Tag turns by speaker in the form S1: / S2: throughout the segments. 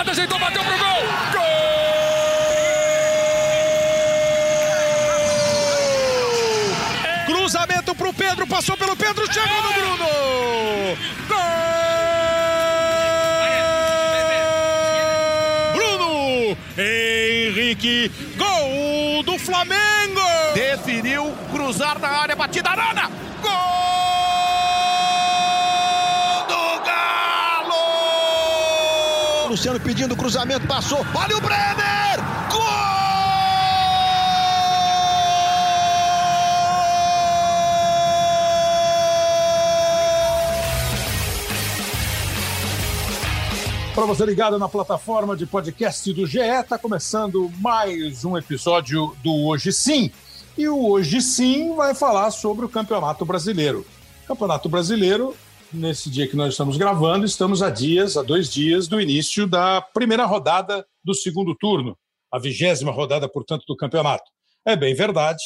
S1: Galhardo ajeitou, bateu pro gol. Gol!
S2: Cruzamento pro Pedro, passou pelo Pedro, chegou no Bruno. Gol! Bruno Henrique, gol do Flamengo.
S3: Definiu cruzar na área, batida Arana. Gol do Galo!
S4: Luciano pedindo cruzamento, passou. Olha o Brenner! Gol!
S2: Para você ligado na plataforma de podcast do GE, está começando mais um episódio do Hoje Sim. E o Hoje Sim vai falar sobre o Campeonato Brasileiro. Campeonato Brasileiro, nesse dia que nós estamos gravando, estamos a dias, a dois dias do início da primeira rodada do segundo turno, a vigésima rodada, portanto, do campeonato. É bem verdade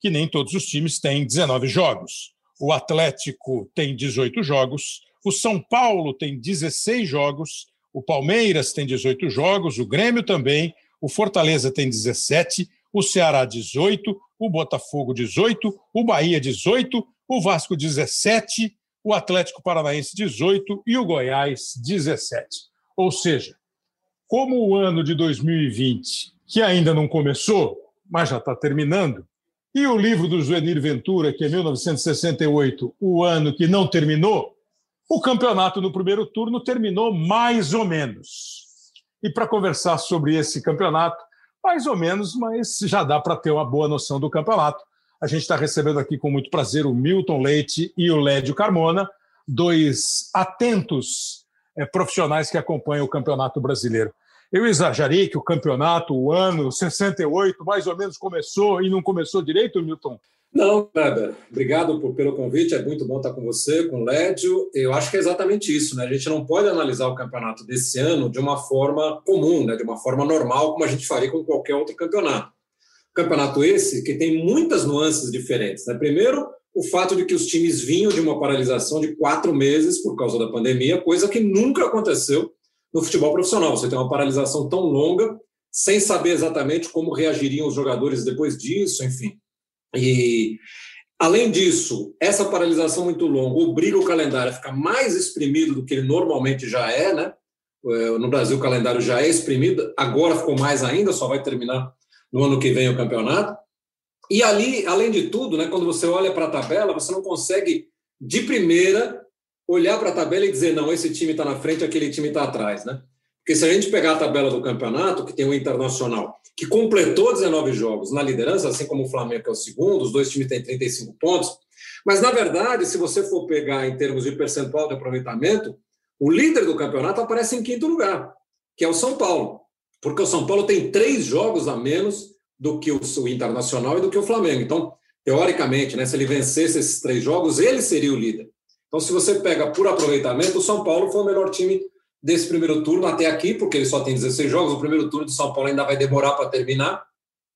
S2: que nem todos os times têm 19 jogos. O Atlético tem 18 jogos, o São Paulo tem 16 jogos, o Palmeiras tem 18 jogos, o Grêmio também, o Fortaleza tem 17, o Ceará 18, o Botafogo 18, o Bahia 18, o Vasco 17, o Atlético Paranaense 18 e o Goiás 17. Ou seja, como o ano de 2020, que ainda não começou, mas já está terminando, e o livro do Zuenir Ventura, que é 1968, o ano que não terminou, o campeonato no primeiro turno terminou mais ou menos. E para conversar sobre esse campeonato, mais ou menos, mas já dá para ter uma boa noção do campeonato. A gente está recebendo aqui com muito prazer o Milton Leite e o Lédio Carmona, dois atentos é, profissionais que acompanham o Campeonato Brasileiro. Eu exagerei que o campeonato, o ano 68, mais ou menos começou e não começou direito, Milton?
S5: Não, Kleber, obrigado por, pelo convite. É muito bom estar com você, com o Lédio. Eu acho que é exatamente isso, né? A gente não pode analisar o campeonato desse ano de uma forma comum, né? de uma forma normal, como a gente faria com qualquer outro campeonato. Campeonato esse que tem muitas nuances diferentes. Né? Primeiro, o fato de que os times vinham de uma paralisação de quatro meses por causa da pandemia, coisa que nunca aconteceu no futebol profissional. Você tem uma paralisação tão longa, sem saber exatamente como reagiriam os jogadores depois disso, enfim. E, além disso, essa paralisação muito longa obriga o calendário a ficar mais exprimido do que ele normalmente já é, né? É, no Brasil, o calendário já é exprimido, agora ficou mais ainda, só vai terminar no ano que vem o campeonato. E ali, além de tudo, né, quando você olha para a tabela, você não consegue, de primeira, olhar para a tabela e dizer, não, esse time está na frente, aquele time está atrás, né? Porque se a gente pegar a tabela do campeonato, que tem o Internacional, que completou 19 jogos na liderança, assim como o Flamengo, que é o segundo, os dois times têm 35 pontos. Mas, na verdade, se você for pegar em termos de percentual de aproveitamento, o líder do campeonato aparece em quinto lugar, que é o São Paulo. Porque o São Paulo tem três jogos a menos do que o Internacional e do que o Flamengo. Então, teoricamente, né, se ele vencesse esses três jogos, ele seria o líder. Então, se você pega por aproveitamento, o São Paulo foi o melhor time desse primeiro turno até aqui, porque ele só tem 16 jogos, o primeiro turno de São Paulo ainda vai demorar para terminar.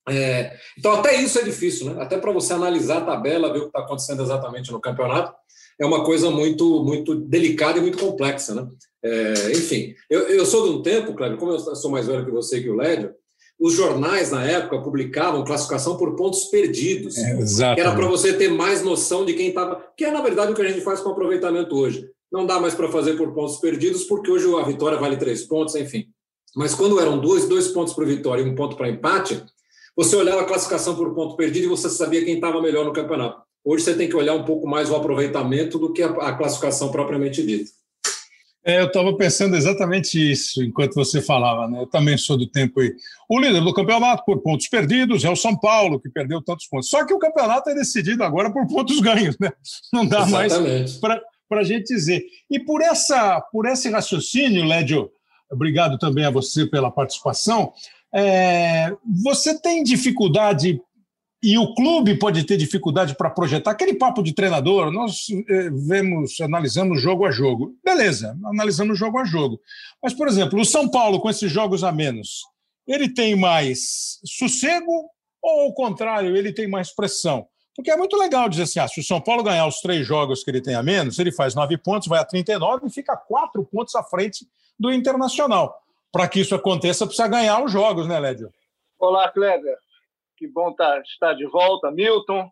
S5: É, então, até isso é difícil, né? Até para você analisar a tabela, ver o que está acontecendo exatamente no campeonato, é uma coisa muito, muito delicada e muito complexa, né? É, enfim, eu, eu sou de um tempo, Cleber, como eu sou mais velho que você e que o Lédio, os jornais na época publicavam classificação por pontos perdidos, é, que era para você ter mais noção de quem estava, que é na verdade o que a gente faz com aproveitamento hoje. Não dá mais para fazer por pontos perdidos, porque hoje a vitória vale três pontos, enfim. Mas quando eram dois, dois pontos para vitória e um ponto para empate, você olhava a classificação por ponto perdido e você sabia quem estava melhor no campeonato. Hoje você tem que olhar um pouco mais o aproveitamento do que a, a classificação propriamente dita.
S2: É, eu estava pensando exatamente isso enquanto você falava, né? Eu também sou do tempo aí. O líder do campeonato por pontos perdidos é o São Paulo, que perdeu tantos pontos. Só que o campeonato é decidido agora por pontos ganhos, né? Não dá exatamente. mais para a gente dizer. E por, essa, por esse raciocínio, Lédio, obrigado também a você pela participação. É, você tem dificuldade, e o clube pode ter dificuldade para projetar aquele papo de treinador. Nós é, vemos, analisamos jogo a jogo. Beleza, analisamos jogo a jogo. Mas, por exemplo, o São Paulo, com esses jogos a menos, ele tem mais sossego ou, ao contrário, ele tem mais pressão? Porque é muito legal dizer assim: ah, se o São Paulo ganhar os três jogos que ele tem a menos, ele faz nove pontos, vai a 39 e fica quatro pontos à frente do Internacional. Para que isso aconteça, precisa ganhar os jogos, né, Lédio?
S6: Olá, Kleber. Que bom tá, estar de volta. Milton,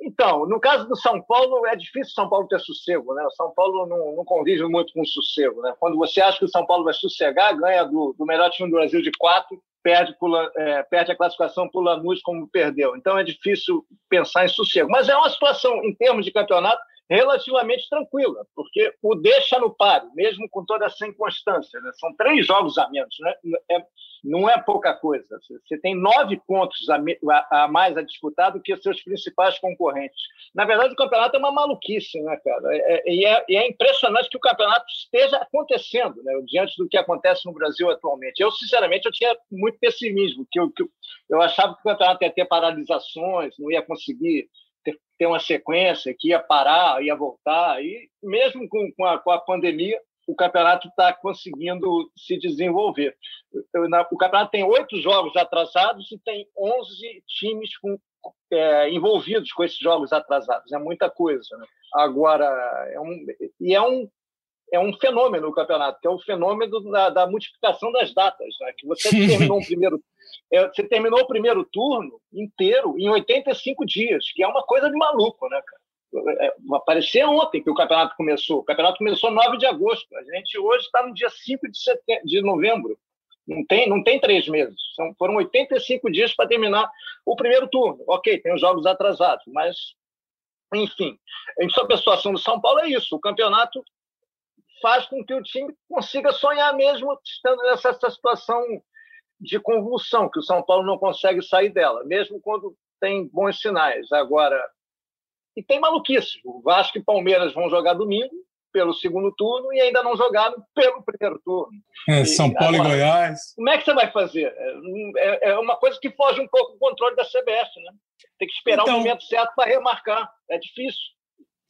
S6: então, no caso do São Paulo, é difícil São Paulo ter sossego, né? O São Paulo não, não convive muito com sossego, né? Quando você acha que o São Paulo vai sossegar, ganha do, do melhor time do Brasil de quatro, perde, pula, é, perde a classificação por Lanús como perdeu. Então é difícil pensar em sossego. Mas é uma situação, em termos de campeonato, relativamente tranquila, porque o deixa no páreo, mesmo com toda essa inconstância. Né? São três jogos a menos, né? é, não é pouca coisa. Você tem nove pontos a, a, a, mais a disputar do que seus principais concorrentes. Na verdade, o campeonato é uma maluquice, né, cara? É, é, e, é, é, impressionante que o campeonato esteja acontecendo, né? diante do que acontece no Brasil atualmente. Eu, sinceramente, eu tinha muito pessimismo, que eu, que eu achava que o campeonato ia ter paralisações, não ia conseguir ter, uma sequência, que ia parar, ia voltar. E mesmo com, com, a, com a pandemia, o campeonato está conseguindo se desenvolver. O campeonato tem oito jogos atrasados e tem 11 times com, é, envolvidos com esses jogos atrasados. É muita coisa. Né? Agora, é um, e é um, é um fenômeno o campeonato, que é o fenômeno da, da multiplicação das datas. Né? Que você terminou um primeiro é, você terminou o primeiro turno inteiro em 85 dias, que é uma coisa de maluco, né, cara? É, aparecer ontem que o campeonato começou. O campeonato começou 9 de agosto. A gente hoje está no dia 5 de, setembro, de novembro. Não tem, não tem três meses. São, foram 85 dias para terminar o primeiro turno. Ok, tem os jogos atrasados, mas, enfim. Sobre a situação do São Paulo, é isso. O campeonato faz com que o time consiga sonhar mesmo estando nessa, nessa situação de convulsão, que o São Paulo não consegue sair dela, mesmo quando tem bons sinais. Agora, e tem maluquice. O Vasco e Palmeiras vão jogar domingo pelo segundo turno e ainda não jogaram pelo primeiro turno.
S2: É, São e, Paulo agora, e Goiás.
S6: Como é que você vai fazer? É, é, uma coisa que foge um pouco do controle da CBF, né? Tem que esperar então, o momento certo para remarcar. É difícil.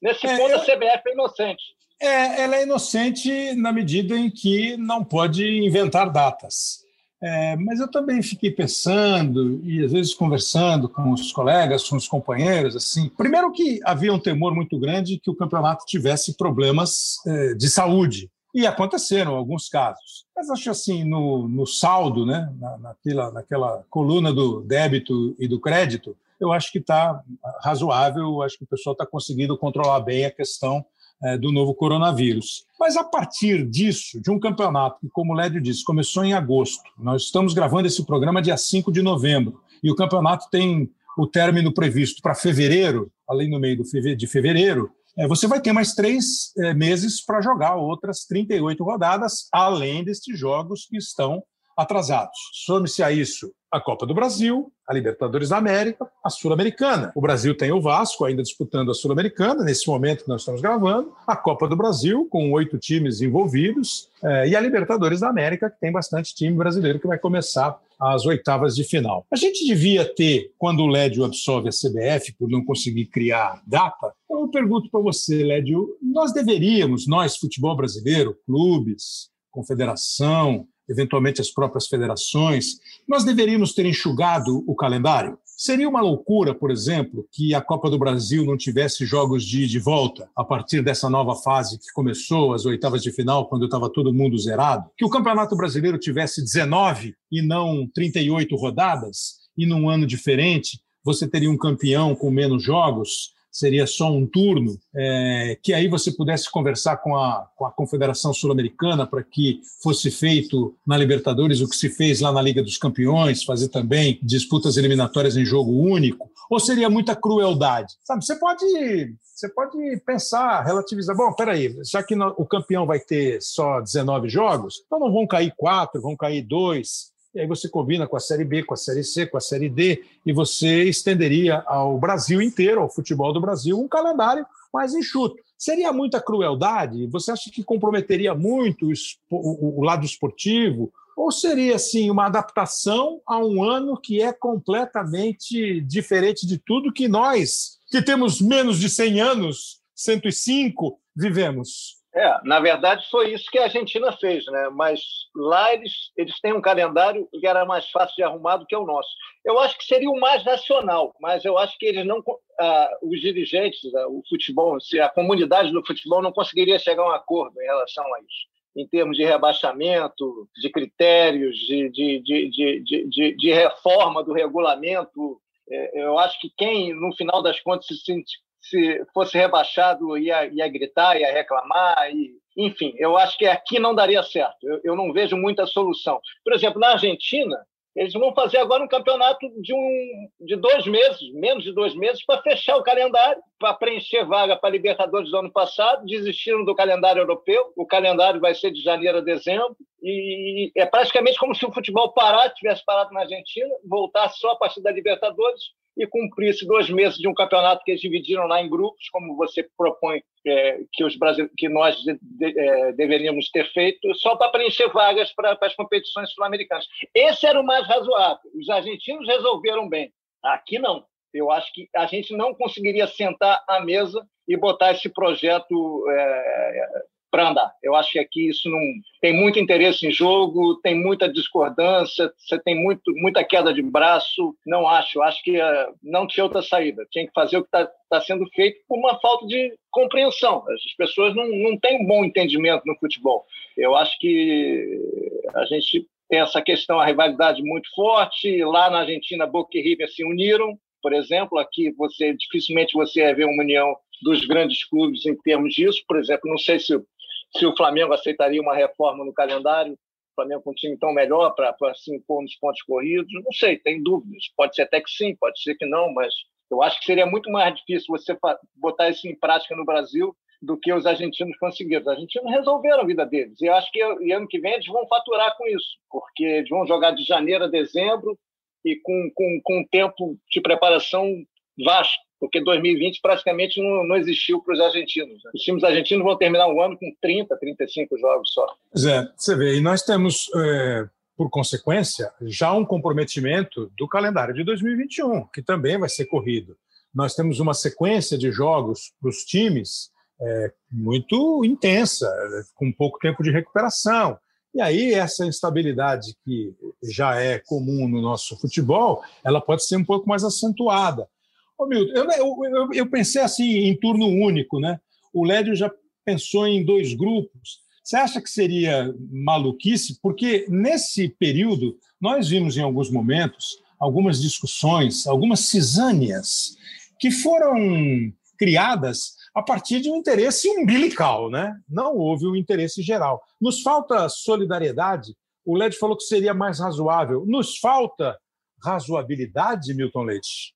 S6: Nesse é, ponto, eu... a CBF é inocente.
S2: É, ela é inocente na medida em que não pode inventar datas. É, mas eu também fiquei pensando e às vezes conversando com os colegas, com os companheiros, assim. Primeiro que havia um temor muito grande que o campeonato tivesse problemas é, de saúde e aconteceram alguns casos. Mas acho assim no, no saldo, né, na, naquela, naquela coluna do débito e do crédito, eu acho que está razoável. Acho que o pessoal está conseguindo controlar bem a questão do novo coronavírus. Mas a partir disso, de um campeonato que, como o Lédio disse, começou em agosto, nós estamos gravando esse programa dia 5 de novembro, e o campeonato tem o término previsto para fevereiro, além no meio de fevereiro, é, você vai ter mais três é, meses para jogar outras 38 rodadas, além destes jogos que estão atrasados. Some-se a isso a Copa do Brasil, a Libertadores da América, a Sul-Americana. O Brasil tem o Vasco ainda disputando a Sul-Americana, nesse momento que nós estamos gravando, a Copa do Brasil, com oito times envolvidos, eh, e a Libertadores da América, que tem bastante time brasileiro que vai começar as oitavas de final. A gente devia ter, quando o Lédio absolve a CBF por não conseguir criar data, eu pergunto para você, Lédio, nós deveríamos, nós, futebol brasileiro, clubes, confederação, eventualmente as próprias federações, nós deveríamos ter enxugado o calendário? Seria uma loucura, por exemplo, que a Copa do Brasil não tivesse jogos de ida e volta a partir dessa nova fase que começou, as oitavas de final, quando estava todo mundo zerado? Que o Campeonato Brasileiro tivesse 19 e não 38 rodadas, e num ano diferente você teria um campeão com menos jogos? Seria só um turno, é, que aí você pudesse conversar com a, com a Confederação Sul-Americana para que fosse feito na Libertadores o que se fez lá na Liga dos Campeões, fazer também disputas eliminatórias em jogo único, ou seria muita crueldade? Sabe, você pode, você pode pensar, relativizar, bom, peraí, já que o campeão vai ter só 19 jogos, então não vão cair quatro, vão cair dois, e aí você combina com a Série B, com a Série C, com a Série D, e você estenderia ao Brasil inteiro, ao futebol do Brasil, um calendário mais enxuto. Seria muita crueldade? Você acha que comprometeria muito o, lado esportivo? Ou seria, assim, uma adaptação a um ano que é completamente diferente de tudo que nós, que temos menos de 100 anos, 105, vivemos?
S6: É, na verdade foi isso que a Argentina fez, né? Mas lá eles, eles têm um calendário que era mais fácil de arrumar do que o nosso. Eu acho que seria o mais racional, mas eu acho que eles não, ah, os dirigentes, ah, o futebol, a comunidade do futebol não conseguiria chegar a um acordo em relação a isso em termos de rebaixamento, de critérios, de, de, de, de, de reforma do regulamento. É, eu acho que quem, no final das contas, se, se fosse rebaixado ia, ia gritar, ia reclamar, e, enfim, eu acho que aqui não daria certo. Eu, eu não vejo muita solução. Por exemplo, na Argentina, eles vão fazer agora um campeonato de, um, de dois meses, menos de dois meses, para fechar o calendário, para preencher vaga para Libertadores do ano passado. Desistiram do calendário europeu. O calendário vai ser de janeiro a dezembro. E é praticamente como se o futebol parasse, tivesse parado na Argentina, voltasse só a partir da Libertadores e cumprisse dois meses de um campeonato que eles dividiram lá em grupos, como você propõe é, que, os Brasil, que nós de, de, é, deveríamos ter feito, só para preencher vagas para as competições sul-americanas. Esse era o mais razoável. Os argentinos resolveram bem. Aqui não. Eu acho que a gente não conseguiria sentar à mesa e botar esse projeto é, para andar. Eu acho que aqui isso não tem muito interesse em jogo, tem muita discordância, você tem muito, muita queda de braço. Não acho, acho que uh, não tinha outra saída. Tinha que fazer o que está tá sendo feito por uma falta de compreensão. As pessoas não, não têm um bom entendimento no futebol. Eu acho que a gente tem essa questão, a rivalidade muito forte. Lá na Argentina, Boca e River se uniram, por exemplo. Aqui você dificilmente você ver uma união dos grandes clubes em termos disso. Por exemplo, não sei se se o Flamengo aceitaria uma reforma no calendário, o Flamengo com um time tão melhor para se impor nos pontos corridos, não sei, tem dúvidas. Pode ser até que sim, pode ser que não, mas eu acho que seria muito mais difícil você botar isso em prática no Brasil do que os argentinos conseguiram. Os argentinos resolveram a vida deles. E eu acho que ano que vem eles vão faturar com isso, porque eles vão jogar de janeiro a dezembro e com, com, com um tempo de preparação vasto porque 2020 praticamente não, não existiu para os argentinos. Né? Os times argentinos vão terminar o ano com 30, 35 jogos só.
S2: Zé, você vê, e nós temos, é, por consequência, já um comprometimento do calendário de 2021, que também vai ser corrido. Nós temos uma sequência de jogos para os times é, muito intensa, com pouco tempo de recuperação. E aí essa instabilidade que já é comum no nosso futebol, ela pode ser um pouco mais acentuada. Ô, Milton, eu, eu, eu, pensei assim em turno único, né? O Lédio já pensou em dois grupos. Você acha que seria maluquice? Porque nesse período nós vimos em alguns momentos algumas discussões, algumas cisâneas que foram criadas a partir de um interesse umbilical, né? Não houve um interesse geral. Nos falta solidariedade. O Led falou que seria mais razoável. Nos falta razoabilidade, Milton Leite?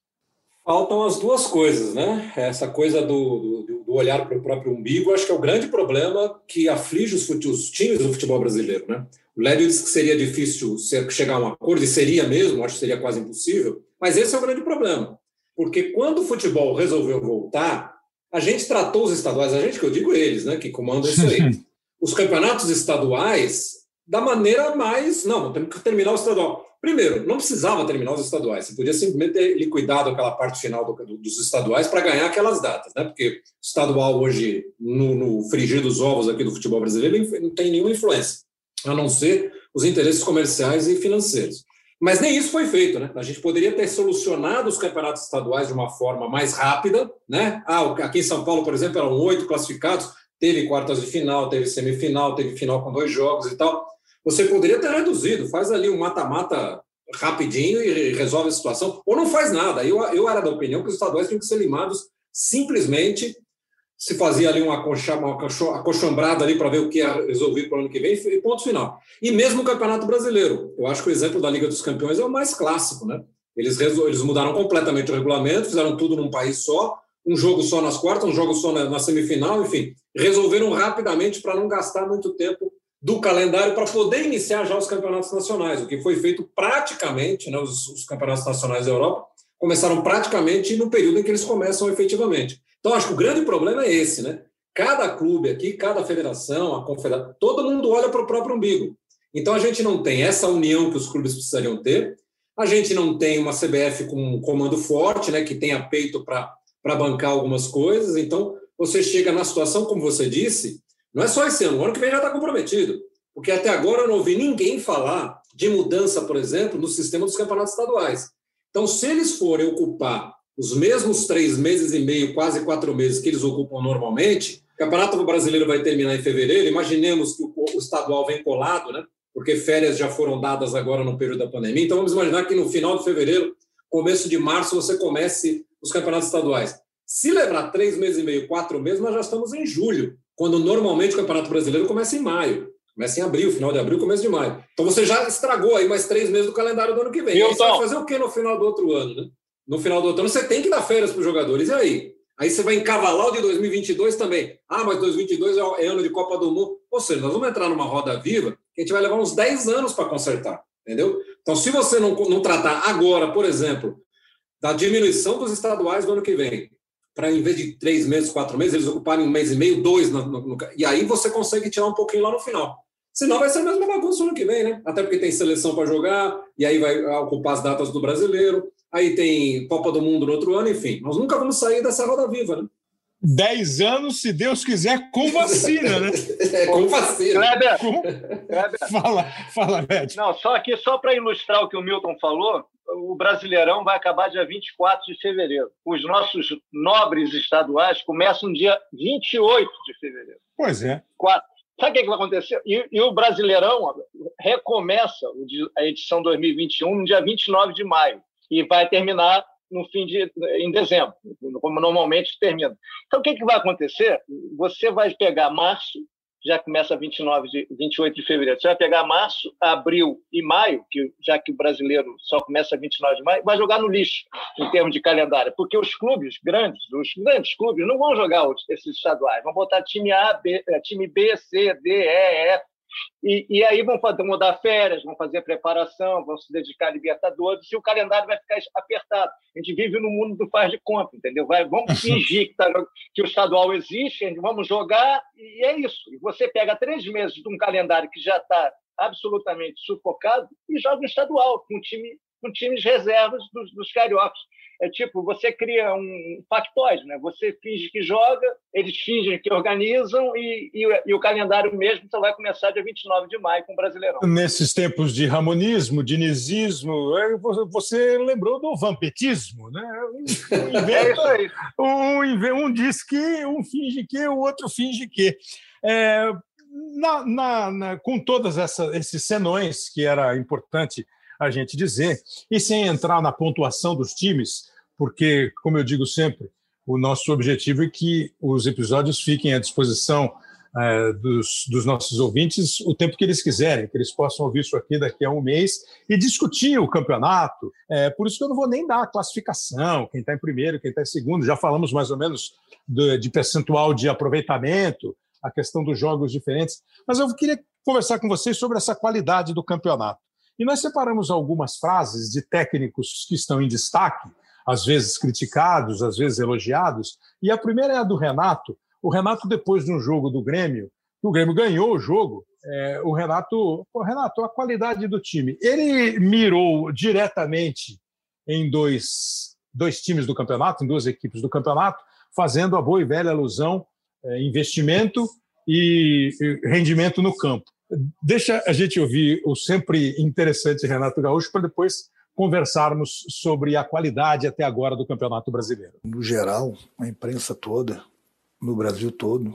S5: Faltam as duas coisas, né? Essa coisa do, do, do olhar para o próprio umbigo, acho que é o grande problema que aflige os, os times do futebol brasileiro, né? O Lédio disse que seria difícil chegar a um acordo, e seria mesmo, acho que seria quase impossível, mas esse é o grande problema. Porque quando o futebol resolveu voltar, a gente tratou os estaduais, a gente que eu digo eles, né, que comandam isso aí, os campeonatos estaduais da maneira mais. Não, temos que terminar o estadual. Primeiro, não precisava terminar os estaduais, você podia simplesmente ter liquidado aquela parte final do, do, dos estaduais para ganhar aquelas datas, né? Porque o estadual hoje, no, no frigir dos ovos aqui do futebol brasileiro, não tem nenhuma influência, a não ser os interesses comerciais e financeiros. Mas nem isso foi feito, né? A gente poderia ter solucionado os campeonatos estaduais de uma forma mais rápida, né? Ah, aqui em São Paulo, por exemplo, eram oito classificados, teve quartas de final, teve semifinal, teve final com dois jogos e tal. Você poderia ter reduzido, faz ali um mata-mata rapidinho e resolve a situação, ou não faz nada. Eu, eu era da opinião que os estaduais tinham que ser limados simplesmente se fazia ali uma, uma acochambrada ali para ver o que ia resolver para o ano que vem e ponto final. E mesmo o Campeonato Brasileiro. Eu acho que o exemplo da Liga dos Campeões é o mais clássico, né? Eles, eles mudaram completamente o regulamento, fizeram tudo num país só, um jogo só nas quartas, um jogo só na, na semifinal, enfim, resolveram rapidamente para não gastar muito tempo do calendário para poder iniciar já os campeonatos nacionais, o que foi feito praticamente, né, os, os, campeonatos nacionais da Europa começaram praticamente no período em que eles começam efetivamente. Então, acho que o grande problema é esse, né? Cada clube aqui, cada federação, a confederação, todo mundo olha para o próprio umbigo. Então, a gente não tem essa união que os clubes precisariam ter, a gente não tem uma CBF com um comando forte, né, que tenha peito para bancar algumas coisas. Então, você chega na situação, como você disse, Não é só esse ano, o ano que vem já está comprometido. Porque até agora eu não ouvi ninguém falar de mudança, por exemplo, no sistema dos campeonatos estaduais. Então, se eles forem ocupar os mesmos três meses e meio, quase quatro meses que eles ocupam normalmente, o Campeonato Brasileiro vai terminar em fevereiro. Imaginemos que o estadual vem colado, né? Porque férias já foram dadas agora no período da pandemia. Então, vamos imaginar que no final de fevereiro, começo de março, você comece os campeonatos estaduais. Se levar três meses e meio, quatro meses, nós já estamos em julho, quando normalmente o Campeonato Brasileiro começa em maio. Começa em abril, final de abril, começo de maio. Então você já estragou aí mais três meses do calendário do ano que vem. E aí você vai fazer o quê no final do outro ano, né? No final do outro ano, você tem que dar férias para os jogadores. E aí? Aí você vai encavalar o de 2022 também. Ah, mas 2022 é, é ano de Copa do Mundo. Ou seja, nós vamos entrar numa roda viva que a gente vai levar uns 10 anos para consertar. Entendeu? Então, se você não, não tratar agora, por exemplo, da diminuição dos estaduais do ano que vem, para em vez de três meses, quatro meses, eles ocuparem um mês e meio, dois, no, no, no, e aí você consegue tirar um pouquinho lá no final. Senão vai ser a mesma bagunça no ano que vem, né? Até porque tem seleção para jogar, e aí vai ocupar as datas do brasileiro, aí tem Copa do Mundo no outro ano, enfim. Nós nunca vamos sair dessa roda viva, né?
S2: Dez anos, se Deus quiser, com vacina, né?
S5: é, com vacina.
S6: Kleber,
S2: com... Kleber. Fala, fala, Beth.
S6: Não, só aqui, só para ilustrar o que o Milton falou, o Brasileirão vai acabar dia 24 de fevereiro. Os nossos nobres estaduais começam dia 28 de fevereiro.
S2: Pois é.
S6: Quatro. Sabe o que, que vai acontecer? E, e, o Brasileirão recomeça a edição 2021 no dia 29 de maio e vai terminar no fim de em dezembro, como normalmente termina. Então, o que, que vai acontecer? Você vai pegar março, já começa 29 de 28 de fevereiro. Você vai pegar março, abril e maio, que já que o brasileiro só começa 29 de maio, vai jogar no lixo em termos de calendário, porque os clubes grandes, os grandes clubes não vão jogar esses estaduais, vão botar time A, B, eh, time B, C, D, E, F, e, e, aí vão fazer, mudar férias, vão fazer preparação, vão se dedicar a Libertadores, e o calendário vai ficar apertado. A gente vive no mundo do faz de conta, entendeu? Vai, vamos fingir que, tá, que o estadual existe, vamos jogar, e é isso. E você pega três meses de um calendário que já está absolutamente sufocado e joga no estadual, com, time, com times reservas dos, dos cariocas. É tipo, você cria um factoide, né? Você finge que joga, eles fingem que organizam e, e, e, o calendário mesmo só vai começar dia 29 de maio com o Brasileirão.
S2: Nesses tempos de ramonismo, dinizismo, é, você lembrou do vampetismo, né?
S6: Um, inventa, é isso aí.
S2: Um, um diz que, um finge que, o outro finge que. É, na, na, na, com todos esses senões que era importante a gente dizer, e sem entrar na pontuação dos times, porque, como eu digo sempre, o nosso objetivo é que os episódios fiquem à disposição é, dos, dos, nossos ouvintes o tempo que eles quiserem, que eles possam ouvir isso aqui daqui a um mês e discutir o campeonato. É, por isso que eu não vou nem dar a classificação, quem está em primeiro, quem está em segundo. Já falamos mais ou menos de, de percentual de aproveitamento, a questão dos jogos diferentes. Mas eu queria conversar com vocês sobre essa qualidade do campeonato. E nós separamos algumas frases de técnicos que estão em destaque, às vezes criticados, às vezes elogiados. E a primeira é a do Renato. O Renato, depois de um jogo do Grêmio, o Grêmio ganhou o jogo, é, o Renato, pô, Renato, a qualidade do time. Ele mirou diretamente em dois, dois times do campeonato, em duas equipes do campeonato, fazendo a boa e velha alusão, é, investimento e rendimento no campo. Deixa a gente ouvir o sempre interessante Renato Gaúcho para depois conversarmos sobre a qualidade até agora do Campeonato Brasileiro.
S7: No geral, a imprensa toda, no Brasil todo,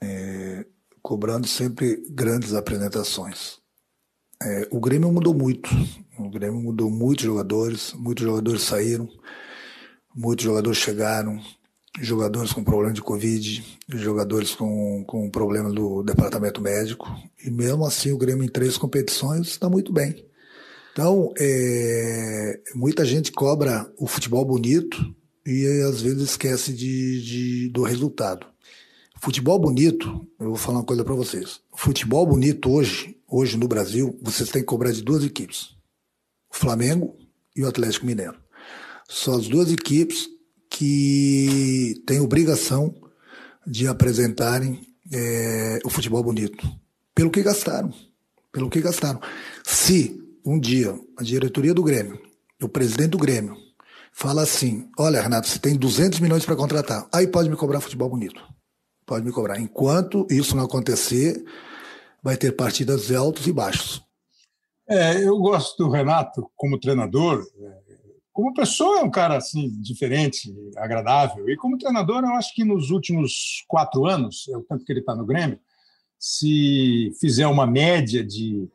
S7: é, cobrando sempre grandes apresentações. É, o Grêmio mudou muito. O Grêmio mudou muitos jogadores, muitos jogadores saíram, muitos jogadores chegaram, jogadores com problema de Covid, jogadores com, com problema do departamento médico, e mesmo assim o Grêmio em três competições está muito bem. Então, é, muita gente cobra o futebol bonito e às vezes esquece de, de, do resultado. Futebol bonito, eu vou falar uma coisa para vocês. Futebol bonito hoje, hoje no Brasil, vocês têm que cobrar de duas equipes: o Flamengo e o Atlético Mineiro. São as duas equipes que têm obrigação de apresentarem é, o futebol bonito. Pelo que gastaram. Pelo que gastaram. Se um dia a diretoria do Grêmio, o presidente do Grêmio, fala assim: olha, Renato, você tem 200 milhões para contratar, aí pode me cobrar futebol bonito. Pode me cobrar. Enquanto isso não acontecer, vai ter partidas altos e baixos.
S2: É, eu gosto do Renato como treinador. Como pessoa, é um cara assim diferente, agradável. E como treinador, eu acho que nos últimos quatro anos, é o tanto que ele está no Grêmio, se fizer uma média de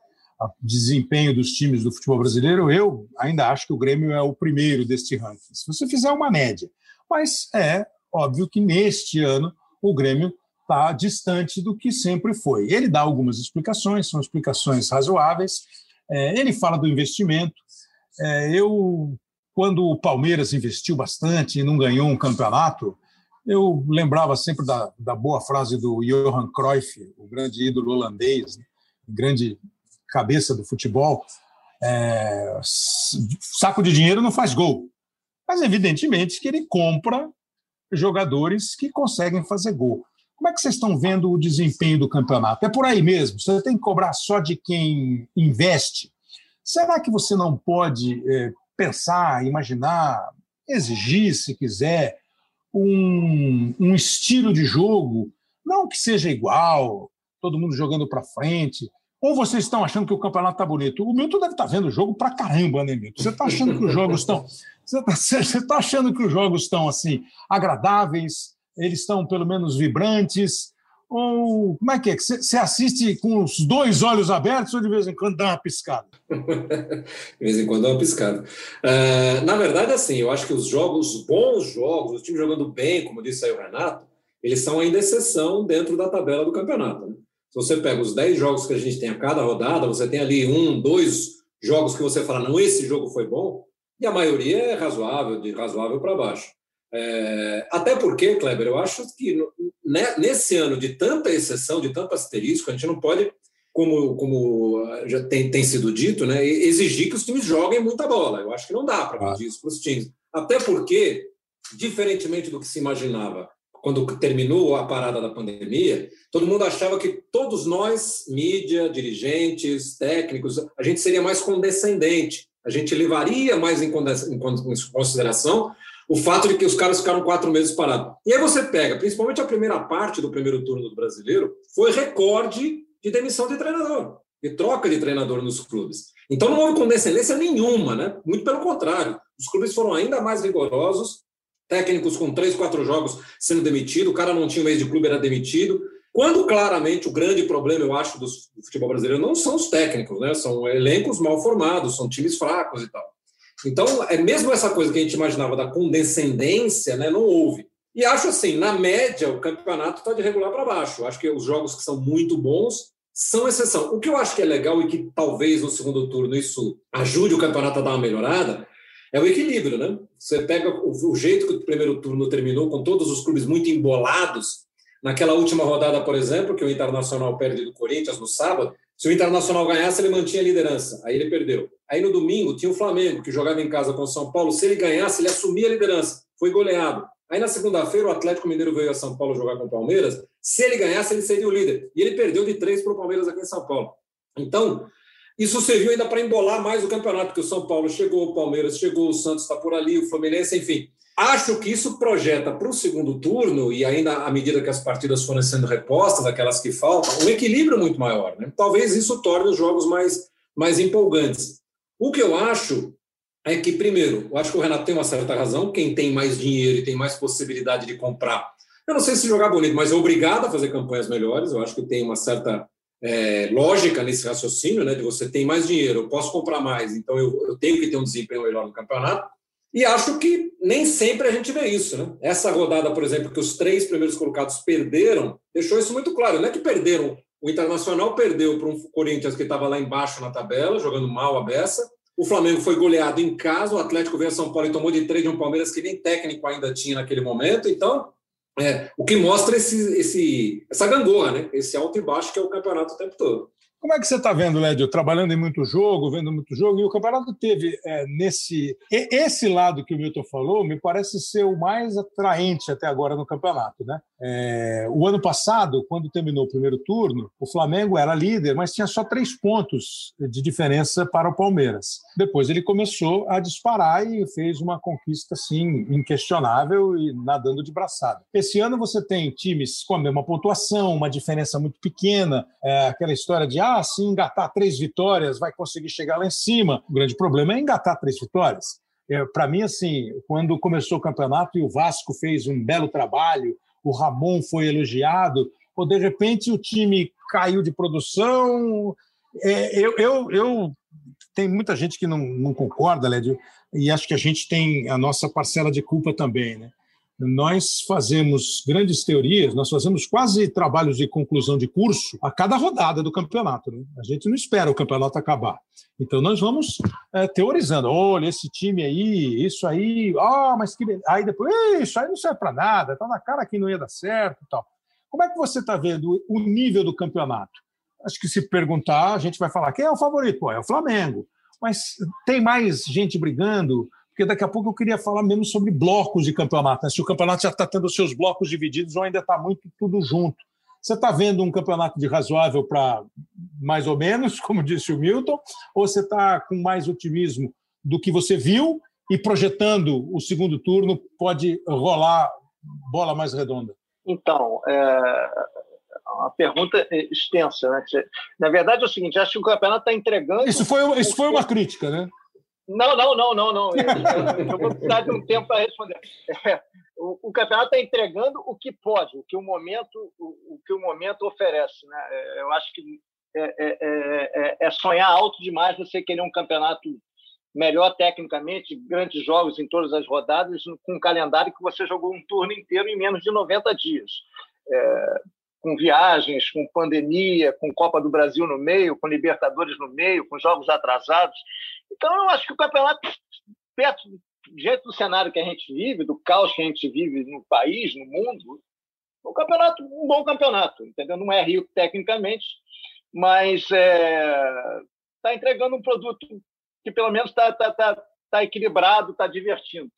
S2: desempenho dos times do futebol brasileiro, eu ainda acho que o Grêmio é o primeiro deste ranking. Se você fizer uma média. Mas é óbvio que neste ano o Grêmio está distante do que sempre foi. Ele dá algumas explicações, são explicações razoáveis. É, ele fala do investimento. É, eu, quando o Palmeiras investiu bastante e não ganhou um campeonato, eu lembrava sempre da, da boa frase do Johan Cruyff, o grande ídolo holandês, né? grande cabeça do futebol. É, saco de dinheiro não faz gol. Mas, evidentemente, que ele compra jogadores que conseguem fazer gol. Como é que vocês estão vendo o desempenho do campeonato? É por aí mesmo? Você tem que cobrar só de quem investe? Será que você não pode é, pensar, imaginar, exigir, se quiser, um, um estilo de jogo, não que seja igual, todo mundo jogando para frente, ou vocês estão achando que o campeonato está bonito? O Milton deve estar tá vendo o jogo para caramba, né, Milton? Você está achando que os jogos estão. Você está tá achando que os jogos estão assim agradáveis? Eles estão pelo menos vibrantes? Ou como é que é? Você assiste com os dois olhos abertos ou de vez em quando dá uma piscada?
S5: de vez em quando dá uma piscada. Uh, na verdade, assim, eu acho que os jogos, bons jogos, os times jogando bem, como disse aí o Renato, eles são ainda exceção dentro da tabela do campeonato. Né? Se você pega os 10 jogos que a gente tem a cada rodada, você tem ali um, dois jogos que você fala, não, esse jogo foi bom, e a maioria é razoável, de razoável para baixo. É, até porque, Kleber, eu acho que né, nesse ano de tanta exceção, de tanto asterisco, a gente não pode, como, como já tem, tem sido dito, né, exigir que os times joguem muita bola. Eu acho que não dá para pedir isso para os times. Até porque, diferentemente do que se imaginava quando terminou a parada da pandemia, todo mundo achava que todos nós, mídia, dirigentes, técnicos, a gente seria mais condescendente, a gente levaria mais em consideração o fato de que os caras ficaram quatro meses parados. E aí você pega, principalmente a primeira parte do primeiro turno do brasileiro, foi recorde de demissão de treinador, de troca de treinador nos clubes. Então não houve condescendência nenhuma, né? Muito pelo contrário. Os clubes foram ainda mais rigorosos, técnicos com três, quatro jogos sendo demitido, o cara não tinha um mês de clube, era demitido. Quando claramente o grande problema, eu acho, do futebol brasileiro não são os técnicos, né? São elencos mal formados, são times fracos e tal. Então, é mesmo essa coisa que a gente imaginava da condescendência, né, não houve. E acho assim, na média, o campeonato está de regular para baixo. Acho que os jogos que são muito bons são exceção. O que eu acho que é legal e que talvez no segundo turno isso ajude o campeonato a dar uma melhorada é o equilíbrio, né? Você pega o, jeito que o primeiro turno terminou, com todos os clubes muito embolados. Naquela última rodada, por exemplo, que o Internacional perde do Corinthians no sábado, se o Internacional ganhasse, ele mantinha a liderança. Aí ele perdeu. Aí no domingo tinha o Flamengo, que jogava em casa com o São Paulo. Se ele ganhasse, ele assumia a liderança. Foi goleado. Aí na segunda-feira, o Atlético Mineiro veio a São Paulo jogar com o Palmeiras. Se ele ganhasse, ele seria o líder. E ele perdeu de três para o Palmeiras aqui em São Paulo. Então, isso serviu ainda para embolar mais o campeonato, porque o São Paulo chegou, o Palmeiras chegou, o Santos está por ali, o Fluminense, enfim. Acho que isso projeta para o segundo turno, e ainda à medida que as partidas forem sendo repostas, aquelas que faltam, um equilíbrio muito maior. Né? Talvez isso torne os jogos mais, mais empolgantes. O que eu acho é que, primeiro, eu acho que o Renato tem uma certa razão, quem tem mais dinheiro e tem mais possibilidade de comprar, eu não sei se jogar bonito, mas é obrigado a fazer campanhas melhores, eu acho que tem uma certa é, lógica nesse raciocínio, né, de você tem mais dinheiro, eu posso comprar mais, então eu, eu, tenho que ter um desempenho melhor no campeonato. E acho que nem sempre a gente vê isso, né? Essa rodada, por exemplo, que os três primeiros colocados perderam, deixou isso muito claro. Não é que perderam, o Internacional perdeu para um Corinthians que estava lá embaixo na tabela, jogando mal a beça. O Flamengo foi goleado em casa, o Atlético veio a São Paulo e tomou de três de um Palmeiras que nem técnico ainda tinha naquele momento. Então, é, o que mostra esse, esse, essa gangorra, né? esse alto e baixo que é o campeonato o tempo todo.
S2: Como é que você está vendo, Lédio, trabalhando em muito jogo, vendo muito jogo, e o campeonato teve é, nesse. Esse lado que o Milton falou me parece ser o mais atraente até agora no campeonato, né? É, o ano passado, quando terminou o primeiro turno, o Flamengo era líder, mas tinha só três pontos de diferença para o Palmeiras. Depois ele começou a disparar e fez uma conquista assim inquestionável e nadando de braçada. Esse ano você tem times com a mesma pontuação, uma diferença muito pequena, é, aquela história de ah, se engatar três vitórias vai conseguir chegar lá em cima. O grande problema é engatar três vitórias. É, Para mim, assim, quando começou o campeonato e o Vasco fez um belo trabalho, o Ramon foi elogiado, ou de repente o time caiu de produção. É, eu, eu, eu tem muita gente que não, não concorda, Lédio, e acho que a gente tem a nossa parcela de culpa também, né? Nós fazemos grandes teorias, nós fazemos quase trabalhos de conclusão de curso a cada rodada do campeonato. Né? A gente não espera o campeonato acabar. Então nós vamos é, teorizando. Olha, esse time aí, isso aí, ah, oh, mas que. Aí depois, isso aí não serve para nada, está na cara que não ia dar certo tal. Como é que você está vendo o nível do campeonato? Acho que se perguntar, a gente vai falar quem é o favorito? Pô, é o Flamengo. Mas tem mais gente brigando, porque daqui a pouco eu queria falar mesmo sobre blocos de campeonato. Né? Se o campeonato já está tendo seus blocos divididos ou ainda está muito tudo junto. Você está vendo um campeonato de razoável para mais ou menos, como disse o Milton, ou você está com mais otimismo do que você viu e projetando o segundo turno pode rolar bola mais redonda?
S6: Então, é uma pergunta extensa. Né? Na verdade é o seguinte, acho que o campeonato está entregando...
S2: Isso foi, isso foi uma crítica, né?
S6: Não, não, não, não, não. Eu, eu vou precisar de um tempo para responder. É, o, o, campeonato está entregando o que pode, o que o momento, o, o que o momento oferece. Né? É, eu acho que é, é, é, é, sonhar alto demais você querer um campeonato melhor tecnicamente, grandes jogos em todas as rodadas, com um calendário que você jogou um turno inteiro em menos de 90 dias. Com viagens, com pandemia, com Copa do Brasil no meio, com Libertadores no meio, com jogos atrasados. Então, eu acho que o campeonato, perto do do cenário que a gente vive, do caos que a gente vive no país, no mundo, o campeonato, um bom campeonato, entendeu? Não é rico tecnicamente, mas está é, tá entregando um produto que pelo menos está tá, tá, tá equilibrado, está divertindo.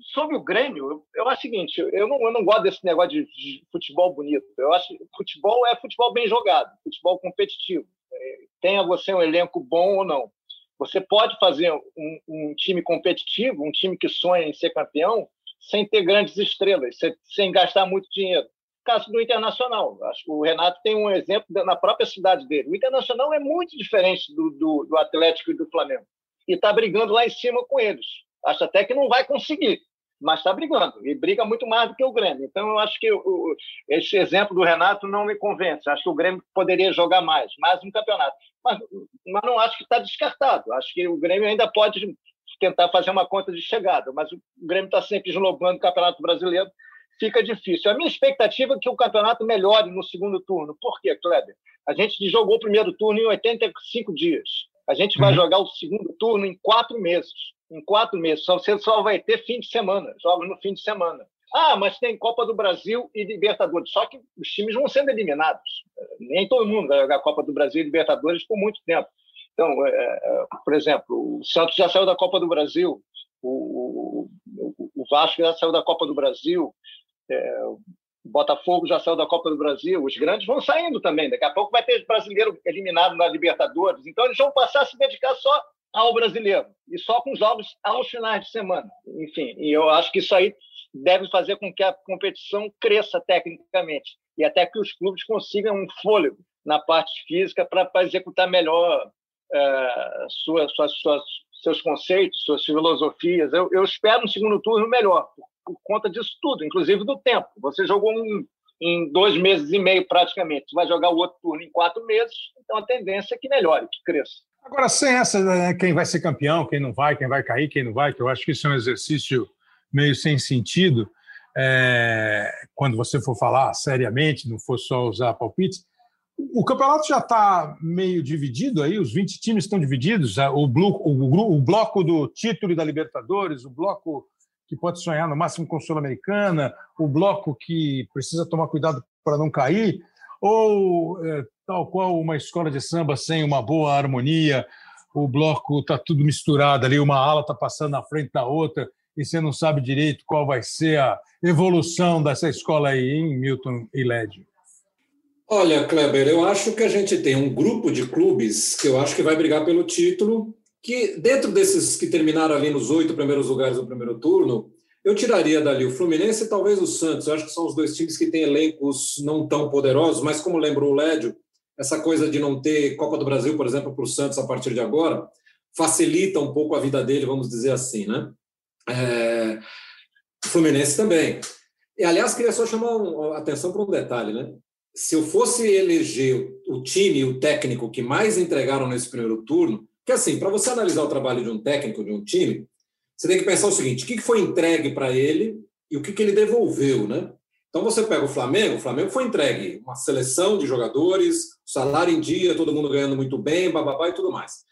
S6: Sobre o Grêmio, eu, acho o seguinte: eu não, eu não gosto desse negócio de, de futebol bonito. Eu acho que futebol é futebol bem jogado, futebol competitivo. É, tenha você um elenco bom ou não. Você pode fazer um, um, time competitivo, um time que sonha em ser campeão, sem ter grandes estrelas, sem gastar muito dinheiro. Caso do Internacional, acho que o Renato tem um exemplo na própria cidade dele. O Internacional é muito diferente do, do, do Atlético e do Flamengo. E está brigando lá em cima com eles. Acho até que não vai conseguir, mas está brigando. E briga muito mais do que o Grêmio. Então, eu acho que o, esse exemplo do Renato não me convence. Acho que o Grêmio poderia jogar mais, mais um campeonato mas, mas não acho que está descartado. Acho que o Grêmio ainda pode tentar fazer uma conta de chegada, mas o Grêmio está sempre eslobando o Campeonato Brasileiro, fica difícil. A minha expectativa é que o campeonato melhore no segundo turno. Por quê, Kleber? A gente jogou o primeiro turno em 85 dias. A gente vai uhum. jogar o segundo turno em quatro meses. Em quatro meses. Você só vai ter fim de semana, jogos no fim de semana. Ah, mas tem Copa do Brasil e Libertadores. Só que os times vão sendo eliminados. Nem todo mundo vai jogar Copa do Brasil e Libertadores por muito tempo. Então, é, é, por exemplo, o Santos já saiu da Copa do Brasil, o, o, o Vasco já saiu da Copa do Brasil, é, Botafogo já saiu da Copa do Brasil, os grandes vão saindo também. Daqui a pouco vai ter brasileiro eliminado na Libertadores. Então, eles vão passar a se dedicar só ao brasileiro e só com jogos aos finais de semana. Enfim, e eu acho que isso aí deve fazer com que a competição cresça tecnicamente e até que os clubes consigam um fôlego na parte física para executar melhor uh, suas, suas, suas, seus conceitos, suas filosofias. Eu, eu, espero um segundo turno melhor, por, por, conta disso tudo, inclusive do tempo. Você jogou um, em dois meses e meio praticamente, você vai jogar o outro turno em quatro meses, então a tendência é que melhore, que cresça.
S2: Agora, sem essa, né, quem vai ser campeão, quem não vai, quem vai cair, quem não vai, que eu acho que isso é um exercício meio sem sentido, é, quando você for falar seriamente, não for só usar palpites. O campeonato já está meio dividido aí, os 20 times estão divididos, o, bloco, o, o bloco do título e da Libertadores, o bloco que pode sonhar no máximo com Sul-Americana, o bloco que precisa tomar cuidado para não cair, ou é, tal qual uma escola de samba sem uma boa harmonia, o bloco está tudo misturado ali, uma ala está passando na frente da outra e você não sabe direito qual vai ser a evolução dessa escola aí, hein, Milton e Lédio?
S5: Olha, Kleber, eu acho que a gente tem um grupo de clubes que eu acho que vai brigar pelo título, que dentro desses que terminaram ali nos oito primeiros lugares do primeiro turno, eu tiraria dali o Fluminense e talvez o Santos. Eu acho que são os dois times que têm elencos não tão poderosos, mas como lembrou o Lédio, essa coisa de não ter Copa do Brasil, por exemplo, para o Santos a partir de agora, facilita um pouco a vida dele, vamos dizer assim, né? É... Fluminense também. E, aliás, queria só chamar a atenção para um detalhe, né? Se eu fosse eleger o time, o técnico que mais entregaram nesse primeiro turno, que assim, para você analisar o trabalho de um técnico, de um time, você tem que pensar o seguinte: o que foi entregue para ele e o que ele devolveu, né? Então você pega o Flamengo, o Flamengo foi entregue uma seleção de jogadores, salário em dia, todo mundo ganhando muito bem, bababá e tudo mais.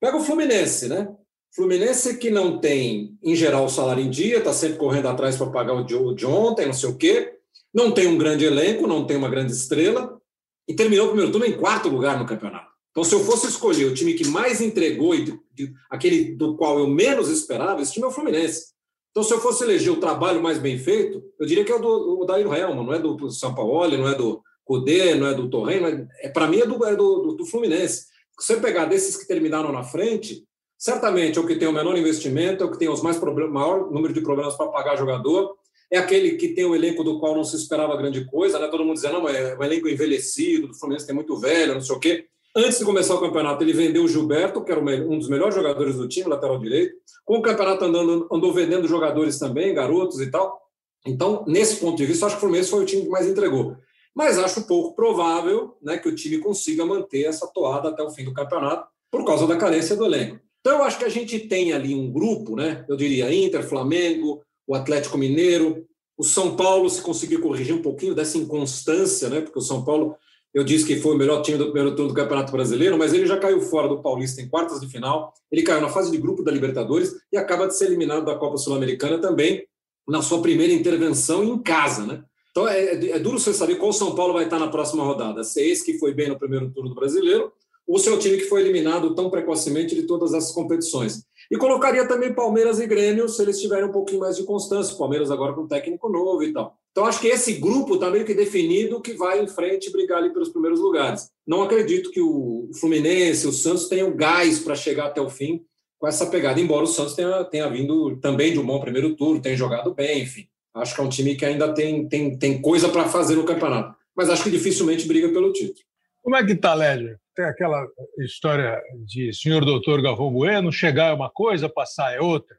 S5: Pega o Fluminense, né? Fluminense que não tem, em geral, o salário em dia, está sempre correndo atrás para pagar o de ontem, não sei o quê, não tem um grande elenco, não tem uma grande estrela, e terminou o primeiro turno em quarto lugar no campeonato. Então, se eu fosse escolher o time que mais entregou e de, de, aquele do qual eu menos esperava, esse time é o Fluminense. Então, se eu fosse eleger o trabalho mais bem feito, eu diria que é o do o Daíro Helman, não é do, do Paulo, não é do Cudê, não é do Torren, é, é para mim é, do, é do, do, Fluminense. Se você pegar desses que terminaram na frente, certamente é o que tem o menor investimento, é o que tem os mais maior número de problemas para pagar jogador, é aquele que tem o elenco do qual não se esperava grande coisa, né? Todo mundo dizendo, não, é um elenco envelhecido, do Fluminense tem muito velho, não sei o quê. Antes de começar o campeonato, ele vendeu o Gilberto, que era um dos melhores jogadores do time, lateral direito. Com o campeonato andando, andou vendendo jogadores também, garotos e tal. Então, nesse ponto de vista, acho que o Fluminense foi o time que mais entregou. Mas acho pouco provável né, que o time consiga manter essa toada até o fim do campeonato, por causa da carência do elenco. Então, eu acho que a gente tem ali um grupo, né? Eu diria Inter, Flamengo, o Atlético Mineiro, o São Paulo, se conseguir corrigir um pouquinho dessa inconstância, né? Porque o São Paulo eu disse que foi o melhor time do primeiro turno do Campeonato Brasileiro, mas ele já caiu fora do Paulista em quartas de final, ele caiu na fase de grupo da Libertadores e acaba de ser eliminado da Copa Sul-Americana também na sua primeira intervenção em casa, né? Então é, é, é, duro você saber qual São Paulo vai estar na próxima rodada. Se é esse que foi bem no primeiro turno do Brasileiro, ou se é o time que foi eliminado tão precocemente de todas essas competições. E colocaria também Palmeiras e Grêmio se eles tiverem um pouquinho mais de constância. Palmeiras agora com um técnico novo e tal. Então, acho que esse grupo está meio que definido que vai em frente brigar ali pelos primeiros lugares. Não acredito que o Fluminense, o Santos tenham gás para chegar até o fim com essa pegada, embora o Santos tenha, tenha vindo também de um bom primeiro turno, tenha jogado bem, enfim. Acho que é um time que ainda tem, tem, tem coisa para fazer no campeonato. Mas acho que dificilmente briga pelo título.
S2: Como é que está, Lédio? Tem aquela história de senhor doutor Galvão Bueno, chegar é uma coisa, passar é outra.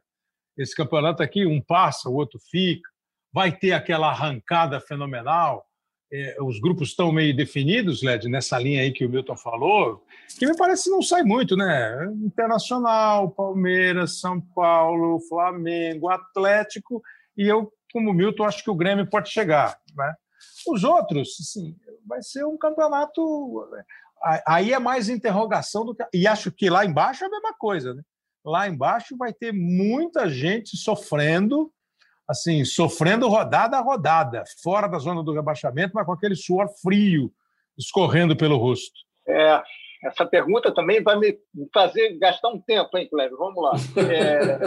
S2: Esse campeonato aqui, um passa, o outro fica. Vai ter aquela arrancada fenomenal. É, os grupos estão meio definidos, Led, nessa linha aí que o Milton falou, que me parece não sai muito, né? Internacional, Palmeiras, São Paulo, Flamengo, Atlético, e eu, como Milton, acho que o Grêmio pode chegar, né? Os outros, sim, vai ser um campeonato. Aí é mais interrogação do que. E acho que lá embaixo é a mesma coisa, né? Lá embaixo vai ter muita gente sofrendo, assim, sofrendo rodada a rodada, fora da zona do rebaixamento, mas com aquele suor frio escorrendo pelo rosto.
S6: É, essa pergunta também vai me fazer gastar um tempo, hein, Cleber? Vamos lá. É,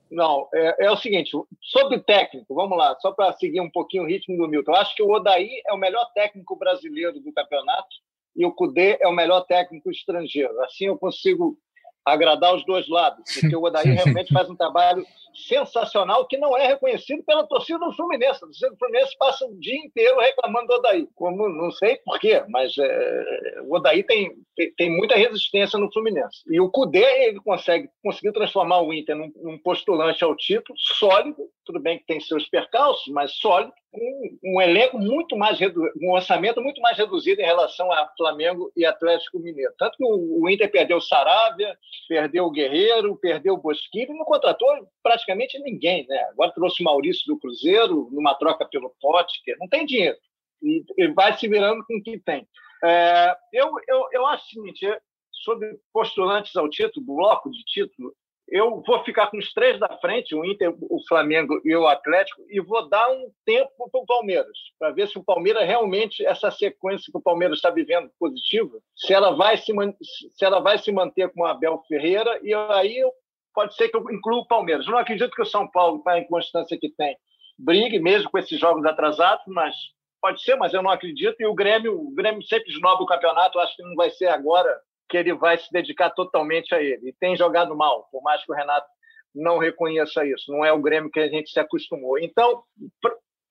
S6: não, é, é, o seguinte, sobre técnico, vamos lá, só para seguir um pouquinho o ritmo do Milton. Eu acho que o Odaí é o melhor técnico brasileiro do campeonato e o Cudê é o melhor técnico estrangeiro. Assim eu consigo agradar os dois lados, porque o Odaí realmente faz um trabalho sensacional que não é reconhecido pela torcida do Fluminense. A torcida do Fluminense passa o dia inteiro reclamando do Odaí. Como, não sei porquê, mas é, o Odaí tem, tem, muita resistência no Fluminense. E o Cudê ele consegue, conseguiu transformar o Inter num, num postulante ao título sólido, tudo bem que tem seus percalços, mas sólido, um, um elenco muito mais um orçamento muito mais reduzido em relação a Flamengo e Atlético Mineiro. Tanto que o, o Inter perdeu o Saravia, perdeu o Guerreiro, perdeu o Bosquilha e não contratou praticamente ninguém. Né? Agora trouxe o Maurício do Cruzeiro numa troca pelo que não tem dinheiro. E, e vai se virando com o que tem. É, eu, eu, eu acho o seguinte, sobre postulantes ao título, bloco de título, eu vou ficar com os três da frente, o Inter, o Flamengo e o Atlético, e vou dar um tempo para o Palmeiras, para ver se o Palmeiras realmente, essa sequência que o Palmeiras está vivendo positiva, se ela vai se, se, ela vai se manter com o Abel Ferreira, e aí eu pode ser que eu inclua o Palmeiras. não acredito que o São Paulo, com a inconstância que tem, brigue, mesmo com esses jogos atrasados, mas pode ser, mas eu não acredito. E o Grêmio, o Grêmio sempre esnoba o campeonato, acho que não vai ser agora que ele vai se dedicar totalmente a ele. E tem jogado mal, por mais que o Renato não reconheça isso. Não é o Grêmio que a gente se acostumou. Então,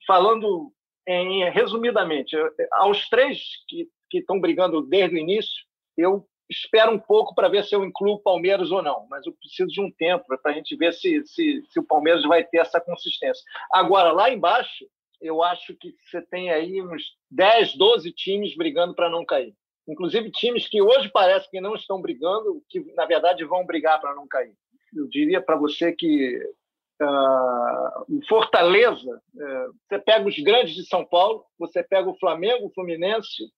S6: falando em, resumidamente, aos três que estão brigando desde o início, eu espero um pouco para ver se eu incluo o Palmeiras ou não, mas eu preciso de um tempo para a gente ver se, se, se o Palmeiras vai ter essa consistência. Agora, lá embaixo, eu acho que você tem aí uns 10, 12 times brigando para não cair. Inclusive times que hoje parece que não estão brigando, que na verdade vão brigar para não cair. Eu diria para você que uh, o Fortaleza, uh, você pega os grandes de São Paulo, você pega o Flamengo, o Fluminense,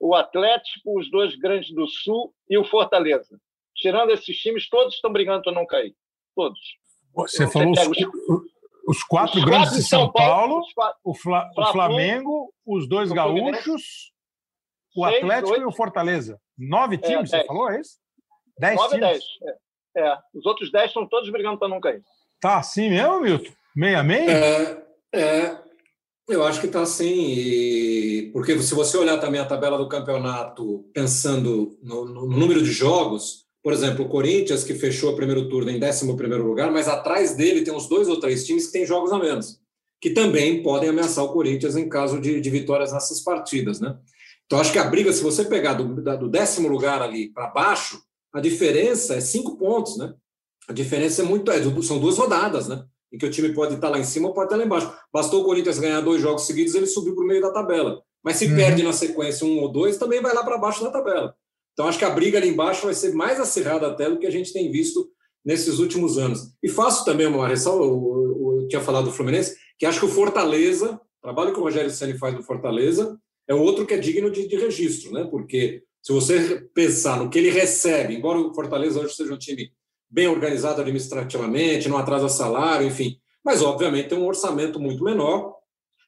S6: o Atlético, os dois grandes do Sul e o Fortaleza. Tirando esses times, todos estão brigando para não cair. Todos.
S2: Você falou os, os, quatro os grandes de São, Paulo, Paulo o, Fla, o, Flamengo, os dois gaúchos, o Atlético seis, e o Fortaleza. Nove é, times, é, você falou, é isso?
S6: Dez Nove times. dez. É. é. Os outros dez estão todos brigando para não cair.
S2: Tá assim mesmo, Milton? Meia meia?
S5: É, é, eu acho que está assim, porque se você olhar também a tabela do campeonato, pensando no, no, número de jogos, por exemplo, o Corinthians, que fechou o primeiro turno em 11 lugar, mas atrás dele tem uns dois ou três times que têm jogos a menos, que também podem ameaçar o Corinthians em caso de, de vitórias nessas partidas. Né? Então, acho que a briga, se você pegar do, do décimo lugar ali para baixo, a diferença é cinco pontos. Né? A diferença é muito. É, são duas rodadas. Né? em que o time pode estar lá em cima ou pode estar lá embaixo. Bastou o Corinthians ganhar dois jogos seguidos, ele subiu para o meio da tabela. Mas se uhum. perde na sequência um ou dois, também vai lá para baixo da tabela. Então acho que a briga ali embaixo vai ser mais acirrada até do que a gente tem visto nesses últimos anos. E faço também uma ressalva, eu, eu tinha falado do Fluminense, que acho que o Fortaleza, o trabalho que o Rogério Ceni faz no Fortaleza, é outro que é digno de, de registro, né? Porque se você pensar no que ele recebe, embora o Fortaleza hoje seja um time bem organizado administrativamente, não atrasa salário, enfim. Mas, obviamente, tem um orçamento muito menor.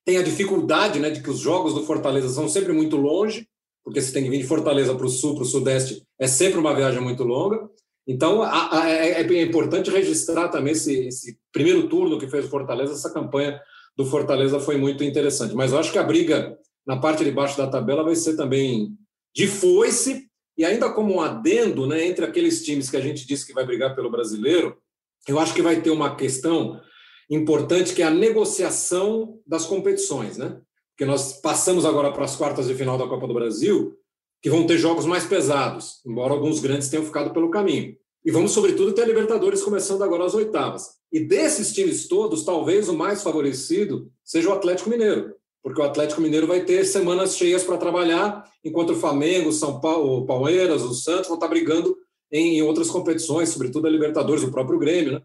S5: Tem a dificuldade né, de que os jogos do Fortaleza são sempre muito longe, porque você tem que vir de Fortaleza para o sul, para o sudeste, é sempre uma viagem muito longa. Então, a, a, é, é, importante registrar também esse, esse, primeiro turno que fez o Fortaleza, essa campanha do Fortaleza foi muito interessante. Mas eu acho que a briga na parte de baixo da tabela vai ser também de foice, e ainda como um adendo, né, entre aqueles times que a gente disse que vai brigar pelo brasileiro, eu acho que vai ter uma questão importante que é a negociação das competições, né? Porque nós passamos agora para as quartas de final da Copa do Brasil, que vão ter jogos mais pesados, embora alguns grandes tenham ficado pelo caminho. E vamos, sobretudo, ter a Libertadores começando agora as oitavas. E desses times todos, talvez o mais favorecido seja o Atlético Mineiro, porque o Atlético Mineiro vai ter semanas cheias para trabalhar, enquanto o Flamengo, São Paulo, o Palmeiras, o Santos vão estar tá brigando em outras competições, sobretudo a Libertadores, o próprio Grêmio, né?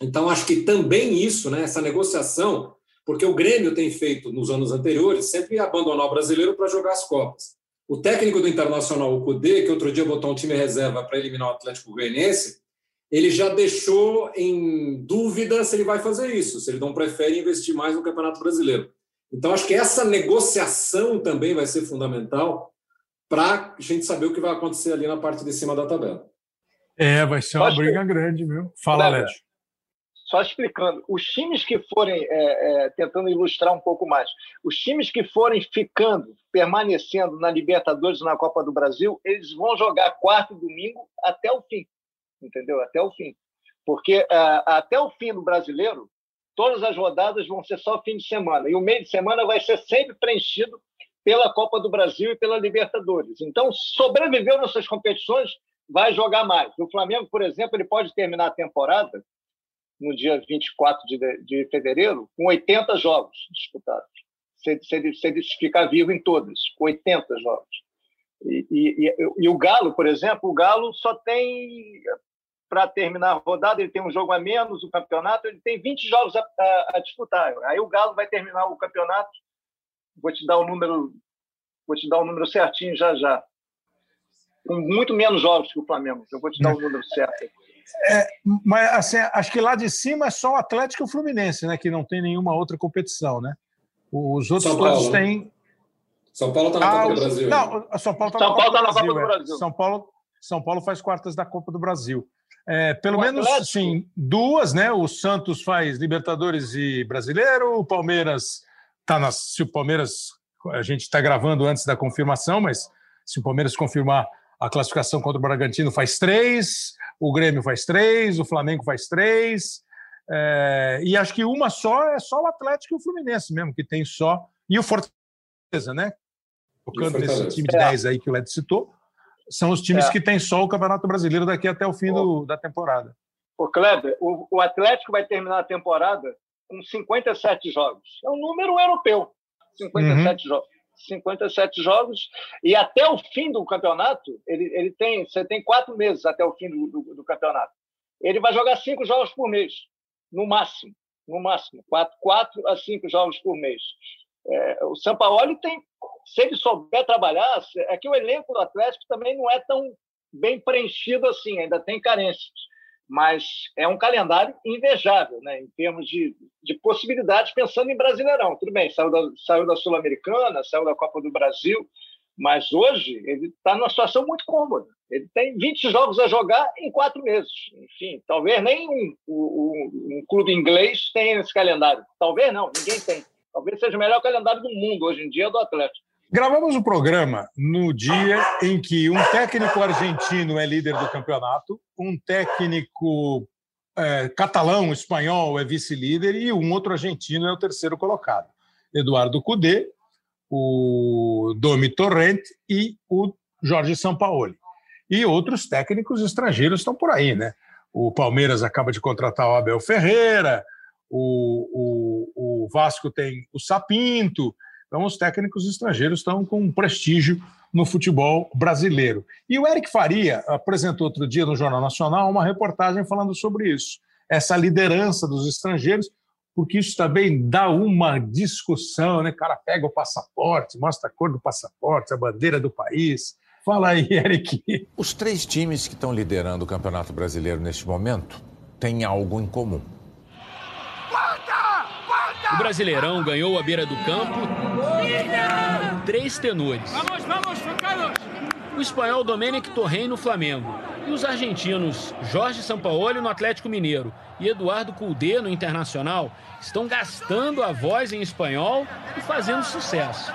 S5: Então acho que também isso, né, essa negociação, porque o Grêmio tem feito nos anos anteriores sempre abandonar o brasileiro para jogar as copas. O técnico do Internacional, o Cudê, que outro dia botou um time reserva para eliminar o Atlético Goianiense, ele já deixou em dúvida se ele vai fazer isso, se ele não prefere investir mais no Campeonato Brasileiro. Então, acho que essa negociação também vai ser fundamental para a gente saber o que vai acontecer ali na parte de cima da tabela.
S2: É, vai ser uma acho briga que... grande, viu? Fala, Léo.
S6: Só explicando, os times que forem, é, é, tentando ilustrar um pouco mais, os times que forem ficando, permanecendo na Libertadores e na Copa do Brasil, eles vão jogar quarto e domingo até o fim, entendeu? Até o fim. Porque uh, até o fim do brasileiro, todas as rodadas vão ser só fim de semana. E o meio de semana vai ser sempre preenchido pela Copa do Brasil e pela Libertadores. Então, sobreviveu nessas competições, vai jogar mais. O Flamengo, por exemplo, ele pode terminar a temporada no dia 24 de, de fevereiro com 80 jogos disputados, se, se, ele, se ele ficar vivo em todas, 80 jogos. E, e, e, o Galo, por exemplo, o Galo só tem para terminar a rodada, ele tem um jogo a menos, o campeonato, ele tem 20 jogos a, a, a, disputar. Aí o Galo vai terminar o campeonato, vou te dar o número, vou te dar o número certinho já já. Com muito menos jogos que o Flamengo. Eu vou te dar o número certo.
S2: É, mas assim, acho que lá de cima é só o Atlético e o Fluminense, né? Que não tem nenhuma outra competição, né? Os outros São todos né? têm.
S5: São Paulo está na ah, Copa do Brasil.
S2: Não, São Paulo está na, Copa, do Brasil, São Paulo São Paulo faz quartas da Copa do Brasil. É, pelo o menos sim, duas, né? O Santos faz Libertadores e Brasileiro, o Palmeiras está nas. Se o Palmeiras. A gente está gravando antes da confirmação, mas se o Palmeiras confirmar a classificação contra o Bragantino, faz três, o Grêmio faz três, o Flamengo faz três. É, e acho que uma só é só o Atlético e o Fluminense mesmo, que tem só. E o Fortaleza, né? Tocando nesse time de 10 aí que o Led citou são os times é. que têm só o Campeonato Brasileiro daqui até o fim do, da temporada.
S6: O Kleber, o, o, Atlético vai terminar a temporada com 57 jogos. É um número europeu. 57 uhum. jogos. 57 jogos e até o fim do campeonato ele, ele tem você tem quatro meses até o fim do, do, do campeonato ele vai jogar cinco jogos por mês no máximo no máximo quatro, quatro a cinco jogos por mês é, o Sampaoli tem, se ele souber trabalhar, é que o elenco do Atlético também não é tão bem preenchido assim, ainda tem carências. Mas é um calendário invejável, né, em termos de, de possibilidades, pensando em Brasileirão. Tudo bem, saiu da, saiu da Sul-Americana, saiu da Copa do Brasil, mas hoje ele está numa situação muito cômoda. Ele tem 20 jogos a jogar em quatro meses. Enfim, talvez nem um, um, um clube inglês tenha esse calendário. Talvez não, ninguém tem. Talvez seja o melhor calendário do mundo hoje em dia do Atlético.
S2: Gravamos o programa no dia em que um técnico argentino é líder do campeonato, um técnico é, catalão, espanhol é vice-líder e um outro argentino é o terceiro colocado. Eduardo Cudê, o Domi Torrente e o Jorge Sampaoli. E outros técnicos estrangeiros estão por aí, né? O Palmeiras acaba de contratar o Abel Ferreira, o, o, o Vasco tem o Sapinto. Então, os técnicos estrangeiros estão com prestígio no futebol brasileiro. E o Eric Faria apresentou outro dia no Jornal Nacional uma reportagem falando sobre isso, essa liderança dos estrangeiros, porque isso também dá uma discussão, né? O cara pega o passaporte, mostra a cor do passaporte, a bandeira do país. Fala aí, Eric.
S8: Os três times que estão liderando o Campeonato Brasileiro neste momento têm algo em comum.
S9: O Brasileirão ganhou a beira do campo. Três tenores. Vamos, vamos, focados. O espanhol Domenic Torrey no Flamengo. E os argentinos Jorge Sampaoli no Atlético Mineiro e Eduardo Cudê no Internacional estão gastando a voz em espanhol e fazendo sucesso.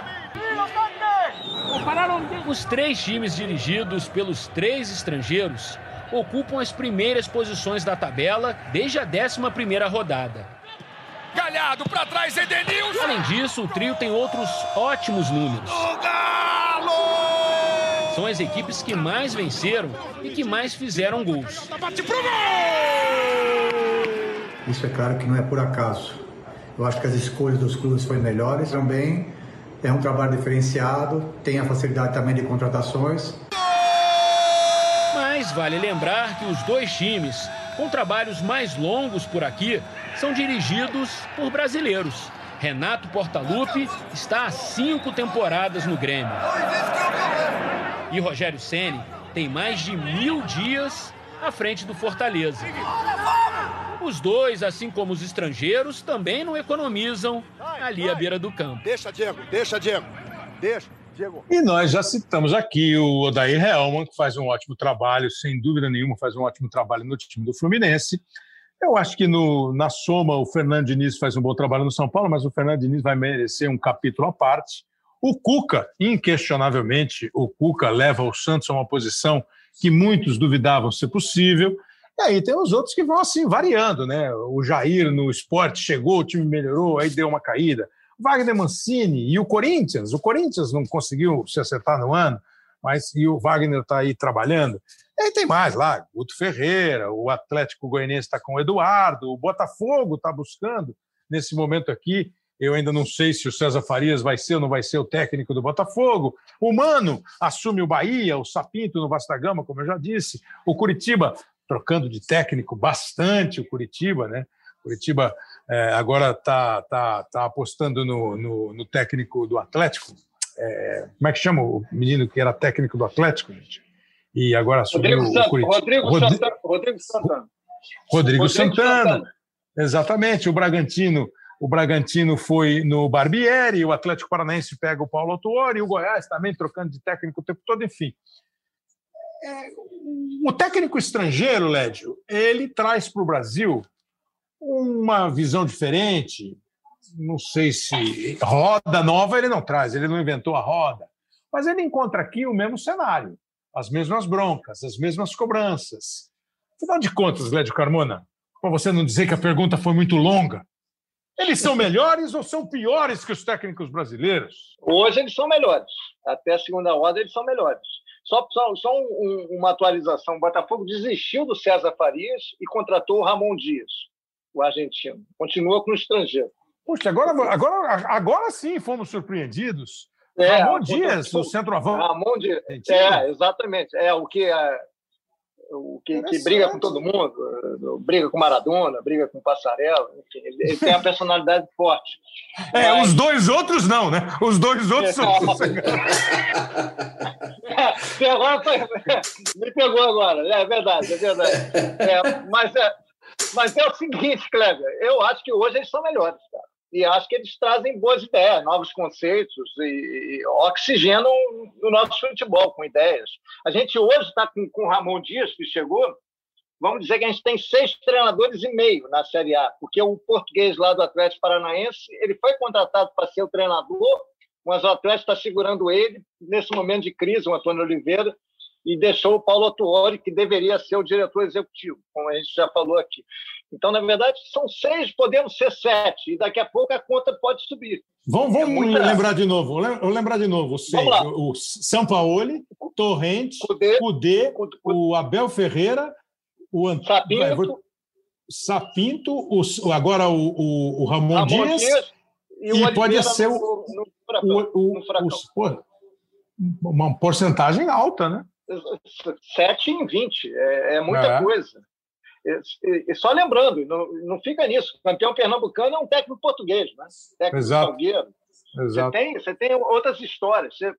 S9: Os três times dirigidos pelos três estrangeiros ocupam as primeiras posições da tabela desde a 11 primeira rodada.
S1: Galhardo para trás, Edenilson.
S9: Além disso, o trio tem outros ótimos números. São as equipes que mais venceram e que mais fizeram gols. Bate pro gol!
S10: Isso é claro que não é por acaso. Eu acho que as escolhas dos clubes foram melhores também. É um trabalho diferenciado, tem a facilidade também de contratações.
S9: Mas vale lembrar que os dois times, com trabalhos mais longos por aqui, são dirigidos por brasileiros. Renato Portaluppi está há cinco temporadas no Grêmio. E Rogério Ceni tem mais de mil dias à frente do Fortaleza. Os dois, assim como os estrangeiros, também não economizam ali à beira do campo.
S4: Deixa, Diego, deixa, Diego, deixa. Diego.
S2: E nós já citamos aqui o Odair Helman, que faz um ótimo trabalho, sem dúvida nenhuma, faz um ótimo trabalho no time do Fluminense. Eu acho que no, na soma o Fernando Diniz faz um bom trabalho no São Paulo, mas o Fernando Diniz vai merecer um capítulo à parte. O Cuca, inquestionavelmente, o Cuca leva o Santos a uma posição que muitos duvidavam ser possível. E aí tem os outros que vão assim variando, né? O Jair no esporte chegou, o time melhorou, aí deu uma caída. Wagner Mancini e o Corinthians. O Corinthians não conseguiu se acertar no ano, mas e o Wagner está aí trabalhando. E aí tem mais lá, Guto Ferreira, o Atlético Goianiense está com o Eduardo, o Botafogo está buscando nesse momento aqui. Eu ainda não sei se o César Farias vai ser ou não vai ser o técnico do Botafogo. O Mano assume o Bahia, o Sapinto no Vasta Gama, como eu já disse. O Curitiba trocando de técnico bastante, o Curitiba, né? Curitiba é, agora está tá, tá apostando no, no, no, técnico do Atlético. É, como é que chama o menino que era técnico do Atlético, gente? e agora
S6: assumiu Rodrigo o Curitiba. Rodrigo, Santana.
S2: Rodrigo Santana. Rodrigo, Santana. Santana. Exatamente, o Bragantino. O Bragantino foi no Barbieri, o Atlético Paranaense pega o Paulo Autuori, o Goiás também trocando de técnico o tempo todo, enfim. É, o técnico estrangeiro, Lédio, ele traz para o Brasil uma visão diferente. Não sei se roda nova ele não traz, ele não inventou a roda, mas ele encontra aqui o mesmo cenário, as mesmas broncas, as mesmas cobranças. Afinal de contas, Lédio Carmona, para você não dizer que a pergunta foi muito longa, eles são melhores ou são piores que os técnicos brasileiros?
S6: Hoje eles são melhores. Até a segunda roda eles são melhores. Só, só, só um, uma atualização: o Botafogo desistiu do César Farias e contratou o Ramon Dias, o argentino. Continua com o estrangeiro.
S2: Puxa, agora, agora, agora sim fomos surpreendidos. É, Ramon Dias, o centroavante.
S6: Ramon Dias. É, exatamente. É o que é, o que, que, briga com todo mundo, briga com Maradona, briga com Passarela, enfim, ele, ele tem a personalidade forte.
S2: É, Mas... os dois outros não, né? Os dois outros são.
S6: é, agora foi... me pegou agora, é verdade, é verdade. É, mas, é, mas é o seguinte, Kleber, eu acho que hoje eles são melhores, cara. E acho que eles trazem boas ideias, novos conceitos e, oxigenam o nosso futebol com ideias. A gente hoje está com, com o Ramon Dias, que chegou, vamos dizer que a gente tem seis treinadores e meio na Série A, porque o português lá do Atlético Paranaense ele foi contratado para ser o treinador, mas o Atlético está segurando ele nesse momento de crise, o Antônio Oliveira, e deixou o Paulo Tuori, que deveria ser o diretor executivo, como a gente já falou aqui. Então, na verdade, são seis, podemos ser sete, e daqui a pouco a conta pode subir.
S2: Vamos, vamos é muita... lembrar de novo. Lembrar de novo. Seis, o São Paulo, Torrente, Cudê, Cudê, o Abel Ferreira, o
S6: Ant... Sapinto,
S2: Sapinto o, agora o, o, o Ramon, Ramon Dias, Dias, e, e pode ser o, no, no, o, o, uma porcentagem alta, né?
S6: 7 em 20, é, é muita coisa. E, só lembrando, não, não fica nisso. O campeão pernambucano é um técnico português, né? Técnico
S2: Exato. salgueiro.
S6: Você tem, você tem outras histórias. Você,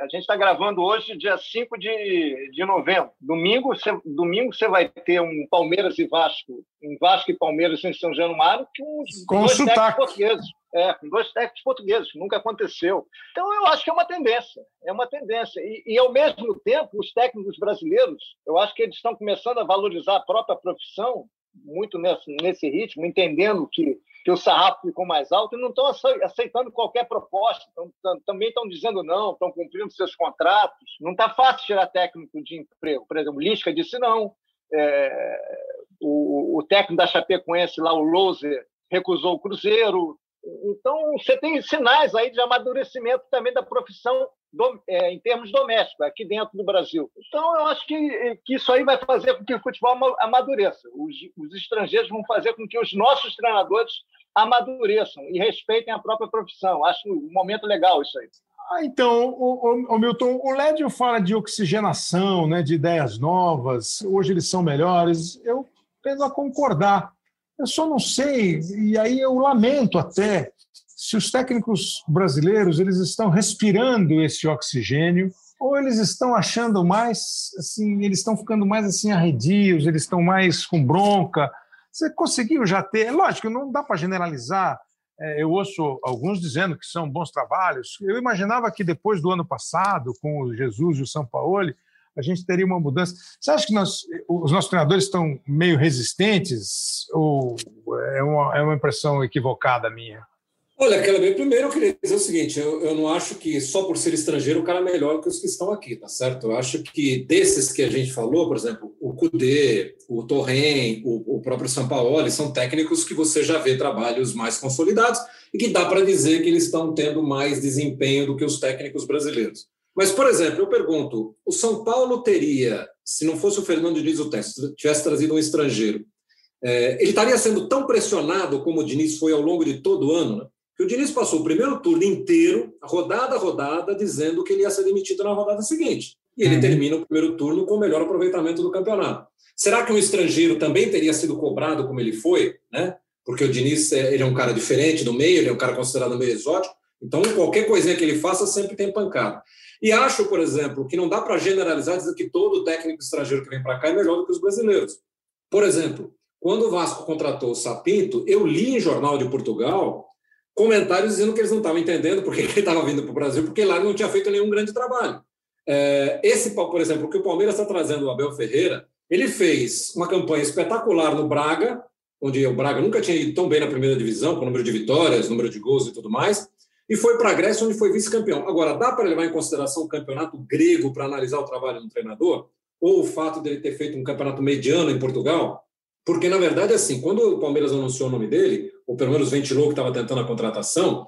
S6: a gente está gravando hoje, dia 5 de, de novembro. Domingo você, domingo você vai ter um Palmeiras e Vasco, um Vasco e Palmeiras em São Januário, que uns
S2: Com dois
S6: técnicos portugueses. É, com dois técnicos portugueses, nunca aconteceu. Então, eu acho que é uma tendência, é uma tendência. E, e, ao mesmo tempo, os técnicos brasileiros, eu acho que eles estão começando a valorizar a própria profissão, muito nesse, nesse ritmo, entendendo que, que o sarrafo ficou mais alto e não estão aceitando qualquer proposta, tão, também estão dizendo não, estão cumprindo seus contratos. Não está fácil tirar técnico de emprego. Por exemplo, Lisca disse não. É, o, o técnico da Chapecoense, lá, o Loser, recusou o Cruzeiro. Então, você tem sinais aí de amadurecimento também da profissão do, é, em termos domésticos, aqui dentro do Brasil. Então, eu acho que, que isso aí vai fazer com que o futebol amadureça. Os, os estrangeiros vão fazer com que os nossos treinadores amadureçam e respeitem a própria profissão. Acho um momento legal isso aí.
S2: Ah, então, o, o, o, Milton, o Lédio fala de oxigenação, né, de ideias novas, hoje eles são melhores. Eu tendo a concordar. Eu só não sei, e aí eu lamento até, se os técnicos brasileiros eles estão respirando esse oxigênio ou eles estão achando mais, assim, eles estão ficando mais assim arredios, eles estão mais com bronca. Você conseguiu já ter? Lógico, não dá para generalizar. É, eu ouço alguns dizendo que são bons trabalhos. Eu imaginava que depois do ano passado, com o Jesus e o São Paulo, a gente teria uma mudança. Você acha que nós, os nossos treinadores estão meio resistentes ou é uma, é uma impressão equivocada minha?
S5: Olha, primeiro eu queria dizer o seguinte: eu, eu não acho que só por ser estrangeiro o cara é melhor que os que estão aqui, tá certo? Eu acho que desses que a gente falou, por exemplo, o Cudê, o Torren, o, o próprio Sampaoli, são técnicos que você já vê trabalhos mais consolidados e que dá para dizer que eles estão tendo mais desempenho do que os técnicos brasileiros. Mas, por exemplo, eu pergunto: o São Paulo teria, se não fosse o Fernando Diniz o teste, tivesse trazido um estrangeiro, é, ele estaria sendo tão pressionado como o Diniz foi ao longo de todo o ano, né? que o Diniz passou o primeiro turno inteiro, rodada a rodada, dizendo que ele ia ser demitido na rodada seguinte. E ele uhum. termina o primeiro turno com o melhor aproveitamento do campeonato. Será que um estrangeiro também teria sido cobrado como ele foi? Né? Porque o Diniz é, ele é um cara diferente do meio, ele é um cara considerado meio exótico. Então, qualquer coisinha que ele faça sempre tem pancada. E acho, por exemplo, que não dá para generalizar dizer que todo técnico estrangeiro que vem para cá é melhor do que os brasileiros. Por exemplo, quando o Vasco contratou o Sapinto, eu li em jornal de Portugal comentários dizendo que eles não estavam entendendo porque ele estava vindo para o Brasil, porque lá não tinha feito nenhum grande trabalho. É, esse, por exemplo, que o Palmeiras está trazendo o Abel Ferreira, ele fez uma campanha espetacular no Braga, onde o Braga nunca tinha ido tão bem na primeira divisão, com número de vitórias, número de gols e tudo mais, e foi para a Grécia, onde foi vice-campeão. Agora, dá para levar em consideração o campeonato grego para analisar o trabalho do treinador? Ou o fato dele ter feito um campeonato mediano em Portugal? Porque, na verdade, assim, quando o Palmeiras anunciou o nome dele, ou pelo menos ventilou que estava tentando a contratação,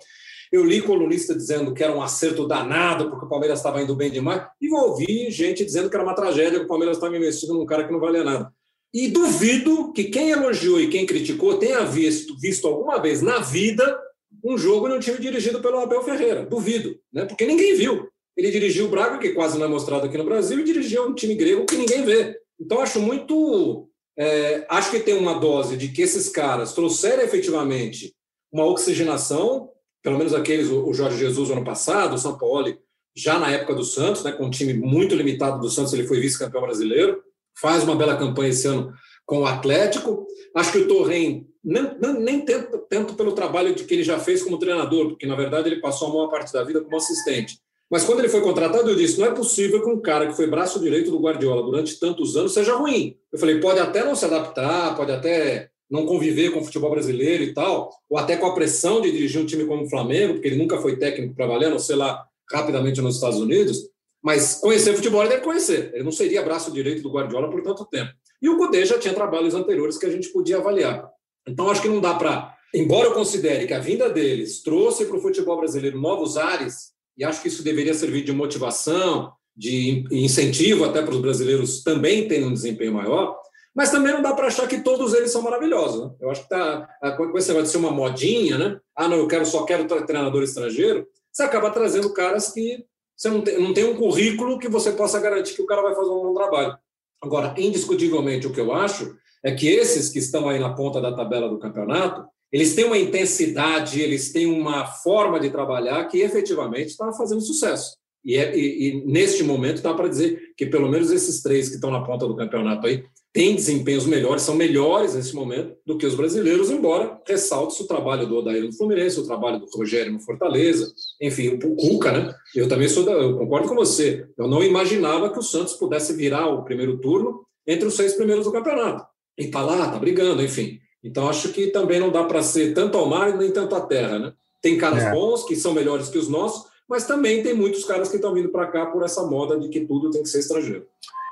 S5: eu li colunista dizendo que era um acerto danado, porque o Palmeiras estava indo bem demais, e ouvi gente dizendo que era uma tragédia, que o Palmeiras estava investindo num cara que não valia nada. E duvido que quem elogiou e quem criticou tenha visto, visto alguma vez na vida um jogo num time dirigido pelo Abel Ferreira. Duvido, né? porque ninguém viu. Ele dirigiu o Braga, que quase não é mostrado aqui no Brasil, e dirigiu um time grego que ninguém vê. Então, acho muito. É, acho que tem uma dose de que esses caras trouxeram efetivamente uma oxigenação, pelo menos aqueles, o Jorge Jesus ano passado, o São Paulo, já na época do Santos, né, com um time muito limitado do Santos, ele foi vice-campeão brasileiro, faz uma bela campanha esse ano com o Atlético. Acho que o Torren nem, tanto, tanto pelo trabalho de que ele já fez como treinador, porque na verdade ele passou a maior parte da vida como assistente. Mas quando ele foi contratado, eu disse: não é possível que um cara que foi braço direito do Guardiola durante tantos anos seja ruim. Eu falei: pode até não se adaptar, pode até não conviver com o futebol brasileiro e tal, ou até com a pressão de dirigir um time como o Flamengo, porque ele nunca foi técnico trabalhando, sei lá, rapidamente nos Estados Unidos. Mas conhecer futebol ele deve conhecer. Ele não seria braço direito do Guardiola por tanto tempo. E o Cudê já tinha trabalhos anteriores que a gente podia avaliar. Então, acho que não dá para. Embora eu considere que a vinda deles trouxe para o futebol brasileiro novos ares, e acho que isso deveria servir de motivação, de incentivo até para os brasileiros também terem um desempenho maior, mas também não dá para achar que todos eles são maravilhosos. Né? Eu acho que tá, com esse negócio de ser uma modinha, né? Ah, não, eu quero, só quero treinador estrangeiro, você acaba trazendo caras que você não tem, não tem um currículo que você possa garantir que o cara vai fazer um bom trabalho. Agora, indiscutivelmente, o que eu acho é que esses que estão aí na ponta da tabela do campeonato, eles têm uma intensidade, eles têm uma forma de trabalhar que efetivamente está fazendo sucesso. E, é, e, e neste momento dá para dizer que pelo menos esses três que estão na ponta do campeonato aí têm desempenhos melhores, são melhores nesse momento do que os brasileiros, embora ressalte o trabalho do Odair no Fluminense, o trabalho do Rogério no Fortaleza, enfim, o Cuca, né? Eu também sou da, eu concordo com você. Eu não imaginava que o Santos pudesse virar o primeiro turno entre os seis primeiros do campeonato. E está lá, está brigando, enfim. Então, acho que também não dá para ser tanto ao mar nem tanto à terra, né? Tem caras é. bons que são melhores que os nossos, mas também tem muitos caras que estão vindo para cá por essa moda de que tudo tem que ser estrangeiro.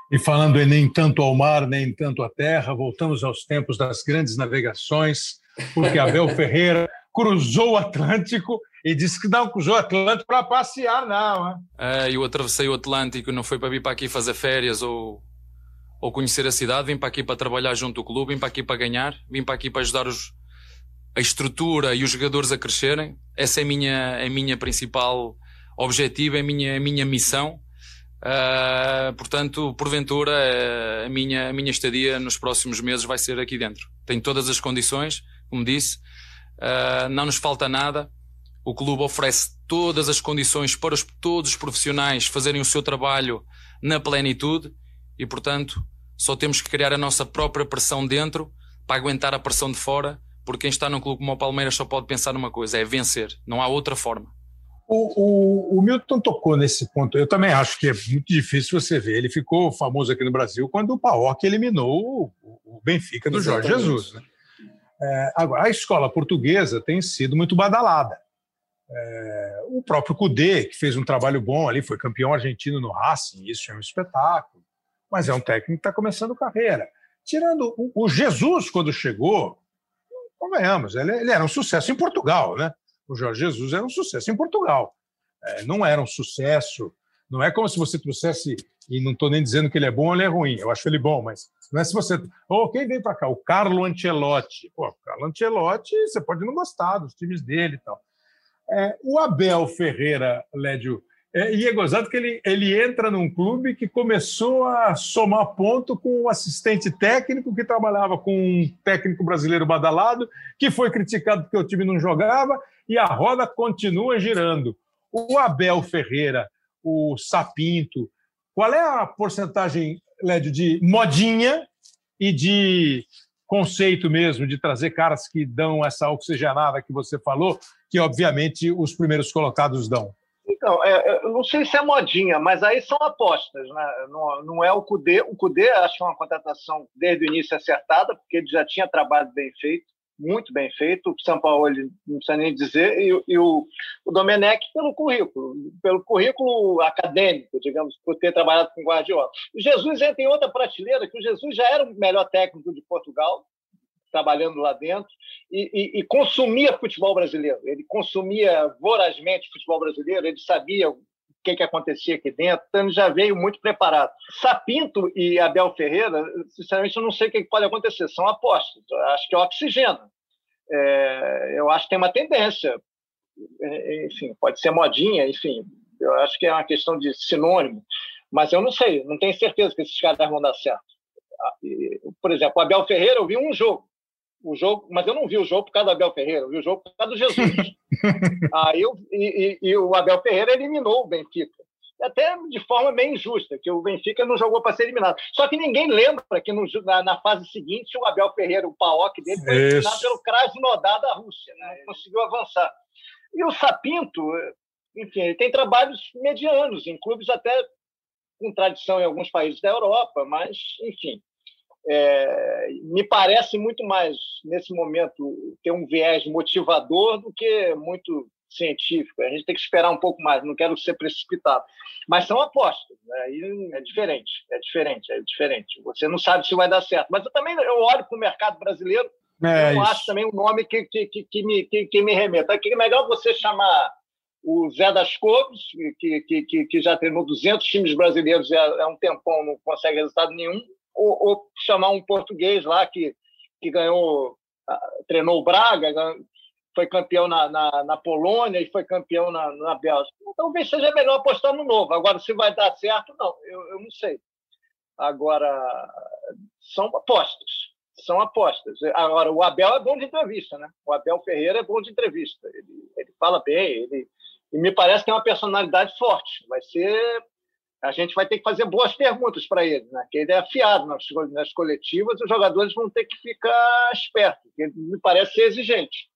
S2: E falando em nem tanto ao mar, nem tanto à terra, voltamos aos tempos das grandes navegações, porque Abel Ferreira cruzou o Atlântico e disse que não cruzou o Atlântico para passear, não. Hein?
S11: É, eu atravessei o Atlântico, não foi para vir para aqui fazer férias ou ou conhecer a cidade, vim para aqui para trabalhar junto ao clube, vim para aqui para ganhar, vim para aqui para ajudar os, a estrutura e os jogadores a crescerem. Essa é a minha, é a minha principal objetivo, é a minha, a minha missão. Uh, portanto, porventura, uh, a, minha, a minha estadia nos próximos meses vai ser aqui dentro. Tenho todas as condições, como disse, uh, não nos falta nada. O clube oferece todas as condições para os, todos os profissionais fazerem o seu trabalho na plenitude e, portanto, só temos que criar a nossa própria pressão dentro para aguentar a pressão de fora, porque quem está num clube como o Palmeiras só pode pensar numa coisa: é vencer. Não há outra forma.
S2: O, o, o, Milton tocou nesse ponto. Eu também acho que é muito difícil você ver. Ele ficou famoso aqui no Brasil quando o Paok eliminou o, o Benfica do Exatamente. Jorge Jesus. Né? É, agora, a escola portuguesa tem sido muito badalada. É, o próprio Cudê, que fez um trabalho bom ali, foi campeão argentino no Racing, isso é um espetáculo mas é um técnico que está começando carreira. Tirando o, Jesus, quando chegou, convenhamos, ele, ele, era um sucesso em Portugal, né? O Jorge Jesus era um sucesso em Portugal. É, não era um sucesso. Não é como se você trouxesse, e não estou nem dizendo que ele é bom ou ele é ruim, eu acho ele bom, mas não é se você. Oh, quem vem para cá? O Carlo Ancelotti. Pô, o Carlo Ancelotti, você pode não gostar dos times dele e tal. É, o Abel Ferreira, Lédio, é, e é gozado que ele, ele entra num clube que começou a somar ponto com um assistente técnico que trabalhava com um técnico brasileiro badalado, que foi criticado porque o time não jogava, e a roda continua girando. O Abel Ferreira, o Sapinto, qual é a porcentagem, Lédio, de modinha e de conceito mesmo, de trazer caras que dão essa oxigenada que você falou, que obviamente os primeiros colocados dão?
S6: Então, é, eu não sei se é modinha, mas aí são apostas, né? Não, não é o Cudê. O Cudê acho é uma contratação desde o início acertada, porque ele já tinha trabalho bem feito, muito bem feito. O São Paulo ele não precisa nem dizer, e, e o, o Domenech pelo currículo, pelo currículo acadêmico, digamos, por ter trabalhado com Guardiola. O Jesus entra em outra prateleira, que o Jesus já era o melhor técnico de Portugal, trabalhando lá dentro e, e, e, consumia futebol brasileiro. Ele consumia vorazmente futebol brasileiro, ele sabia o que, que acontecia aqui dentro, então já veio muito preparado. Sapinto e Abel Ferreira, sinceramente, eu não sei o que pode acontecer, são apostas. Acho que é oxigênio. É, eu acho que tem uma tendência, é, enfim, pode ser modinha, enfim, eu acho que é uma questão de sinônimo, mas eu não sei, não tenho certeza que esses caras vão dar certo. Ah, por exemplo, o Abel Ferreira, eu vi um jogo, o jogo, mas eu não vi o jogo por causa do Abel Ferreira, eu vi o jogo por causa do Jesus. Aí eu, e, e, e, o Abel Ferreira eliminou o Benfica. Até de forma bem injusta, que o Benfica não jogou para ser eliminado. Só que ninguém lembra que no, na, na, fase seguinte o Abel Ferreira, o Paok dele, foi eliminado pelo Krasnodar da Rússia, né? não conseguiu avançar. E o Sapinto, enfim, ele tem trabalhos medianos, em clubes até com tradição em alguns países da Europa, mas, enfim, é, me parece muito mais, nesse momento, ter um viés motivador do que muito científico. A gente tem que esperar um pouco mais, não quero ser precipitado. Mas são apostas, né? É diferente, é diferente, é diferente. Você não sabe se vai dar certo. Mas eu também eu olho para o mercado brasileiro, é eu acho também um nome que, que, que, que me, que, que me remeta. É melhor você chamar o Zé das Couves, que, que, que, já treinou 200 times brasileiros há um tempão, não consegue resultado nenhum, ou, ou chamar um português lá que, que ganhou, treinou o Braga, foi campeão na, na, na, Polônia e foi campeão na, na Bélgica. Então, talvez seja melhor apostar no novo. Agora, se vai dar certo, não, eu, eu não sei. Agora, são apostas. São apostas. Agora, o Abel é bom de entrevista, né? O Abel Ferreira é bom de entrevista. Ele, ele fala bem, ele, e me parece que tem uma personalidade forte. Vai ser a gente vai ter que fazer boas perguntas para ele, né? que ele é afiado nas, nas coletivas, os jogadores vão ter que ficar espertos, ele me parece ser exigente,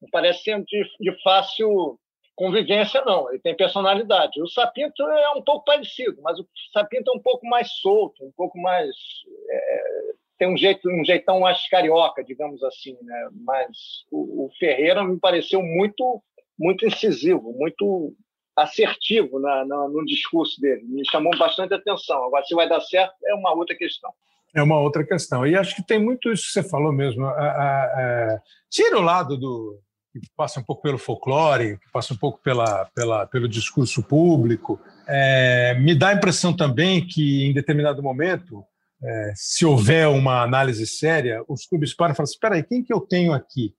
S6: não parece ser de, de, fácil convivência, não, ele tem personalidade. O Sapinto é um pouco parecido, mas o Sapinto é um pouco mais solto, um pouco mais... É, tem um, jeito, um jeitão mais carioca, digamos assim, né? mas o, o Ferreira me pareceu muito, muito incisivo, muito assertivo na, na, no discurso dele. Me chamou bastante atenção. Agora, se vai dar certo, é uma outra questão.
S2: É uma outra questão. E acho que tem muito isso que você falou mesmo. tira o lado do que passa um pouco pelo folclore, que passa um pouco pela, pela, pelo discurso público. É, me dá a impressão também que, em determinado momento, é, se houver uma análise séria, os clubes param e falam assim, espera aí, quem que eu tenho aqui?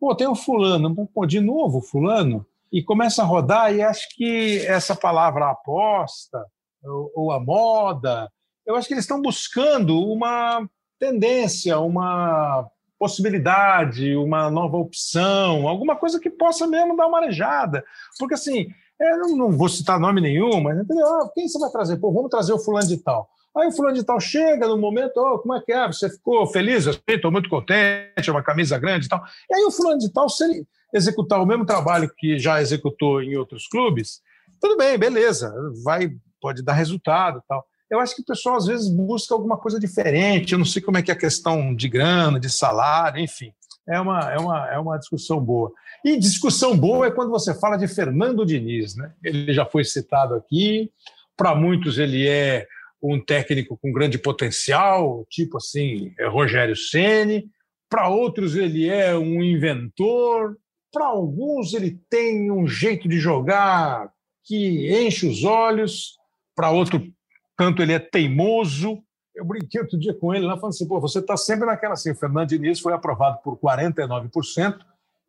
S2: Pô, tem o fulano. Pô, de novo fulano? E começa a rodar, e acho que essa palavra aposta ou, ou a moda, eu acho que eles estão buscando uma tendência, uma possibilidade, uma nova opção, alguma coisa que possa mesmo dar uma arejada. Porque, assim, eu não vou citar nome nenhum, mas entendeu? Ah, quem você vai trazer? Pô, vamos trazer o fulano de tal. Aí o fulano de tal chega no momento, oh, como é que é? Você ficou feliz? Eu estou muito contente, é uma camisa grande e tal. E aí o fulano de tal, se ele executar o mesmo trabalho que já executou em outros clubes, tudo bem, beleza, vai, pode dar resultado tal. Eu acho que o pessoal às vezes busca alguma coisa diferente, eu não sei como é que é a questão de grana, de salário, enfim. É uma, é uma, é uma discussão boa. E discussão boa é quando você fala de Fernando Diniz, né? Ele já foi citado aqui, para muitos ele é um técnico com grande potencial, tipo assim, é Rogério Ceni. Para outros ele é um inventor. Para alguns ele tem um jeito de jogar que enche os olhos. Para outro tanto ele é teimoso. Eu brinquei outro dia com ele lá, falando assim: pô, você está sempre naquela assim. O Fernando Diniz foi aprovado por 49%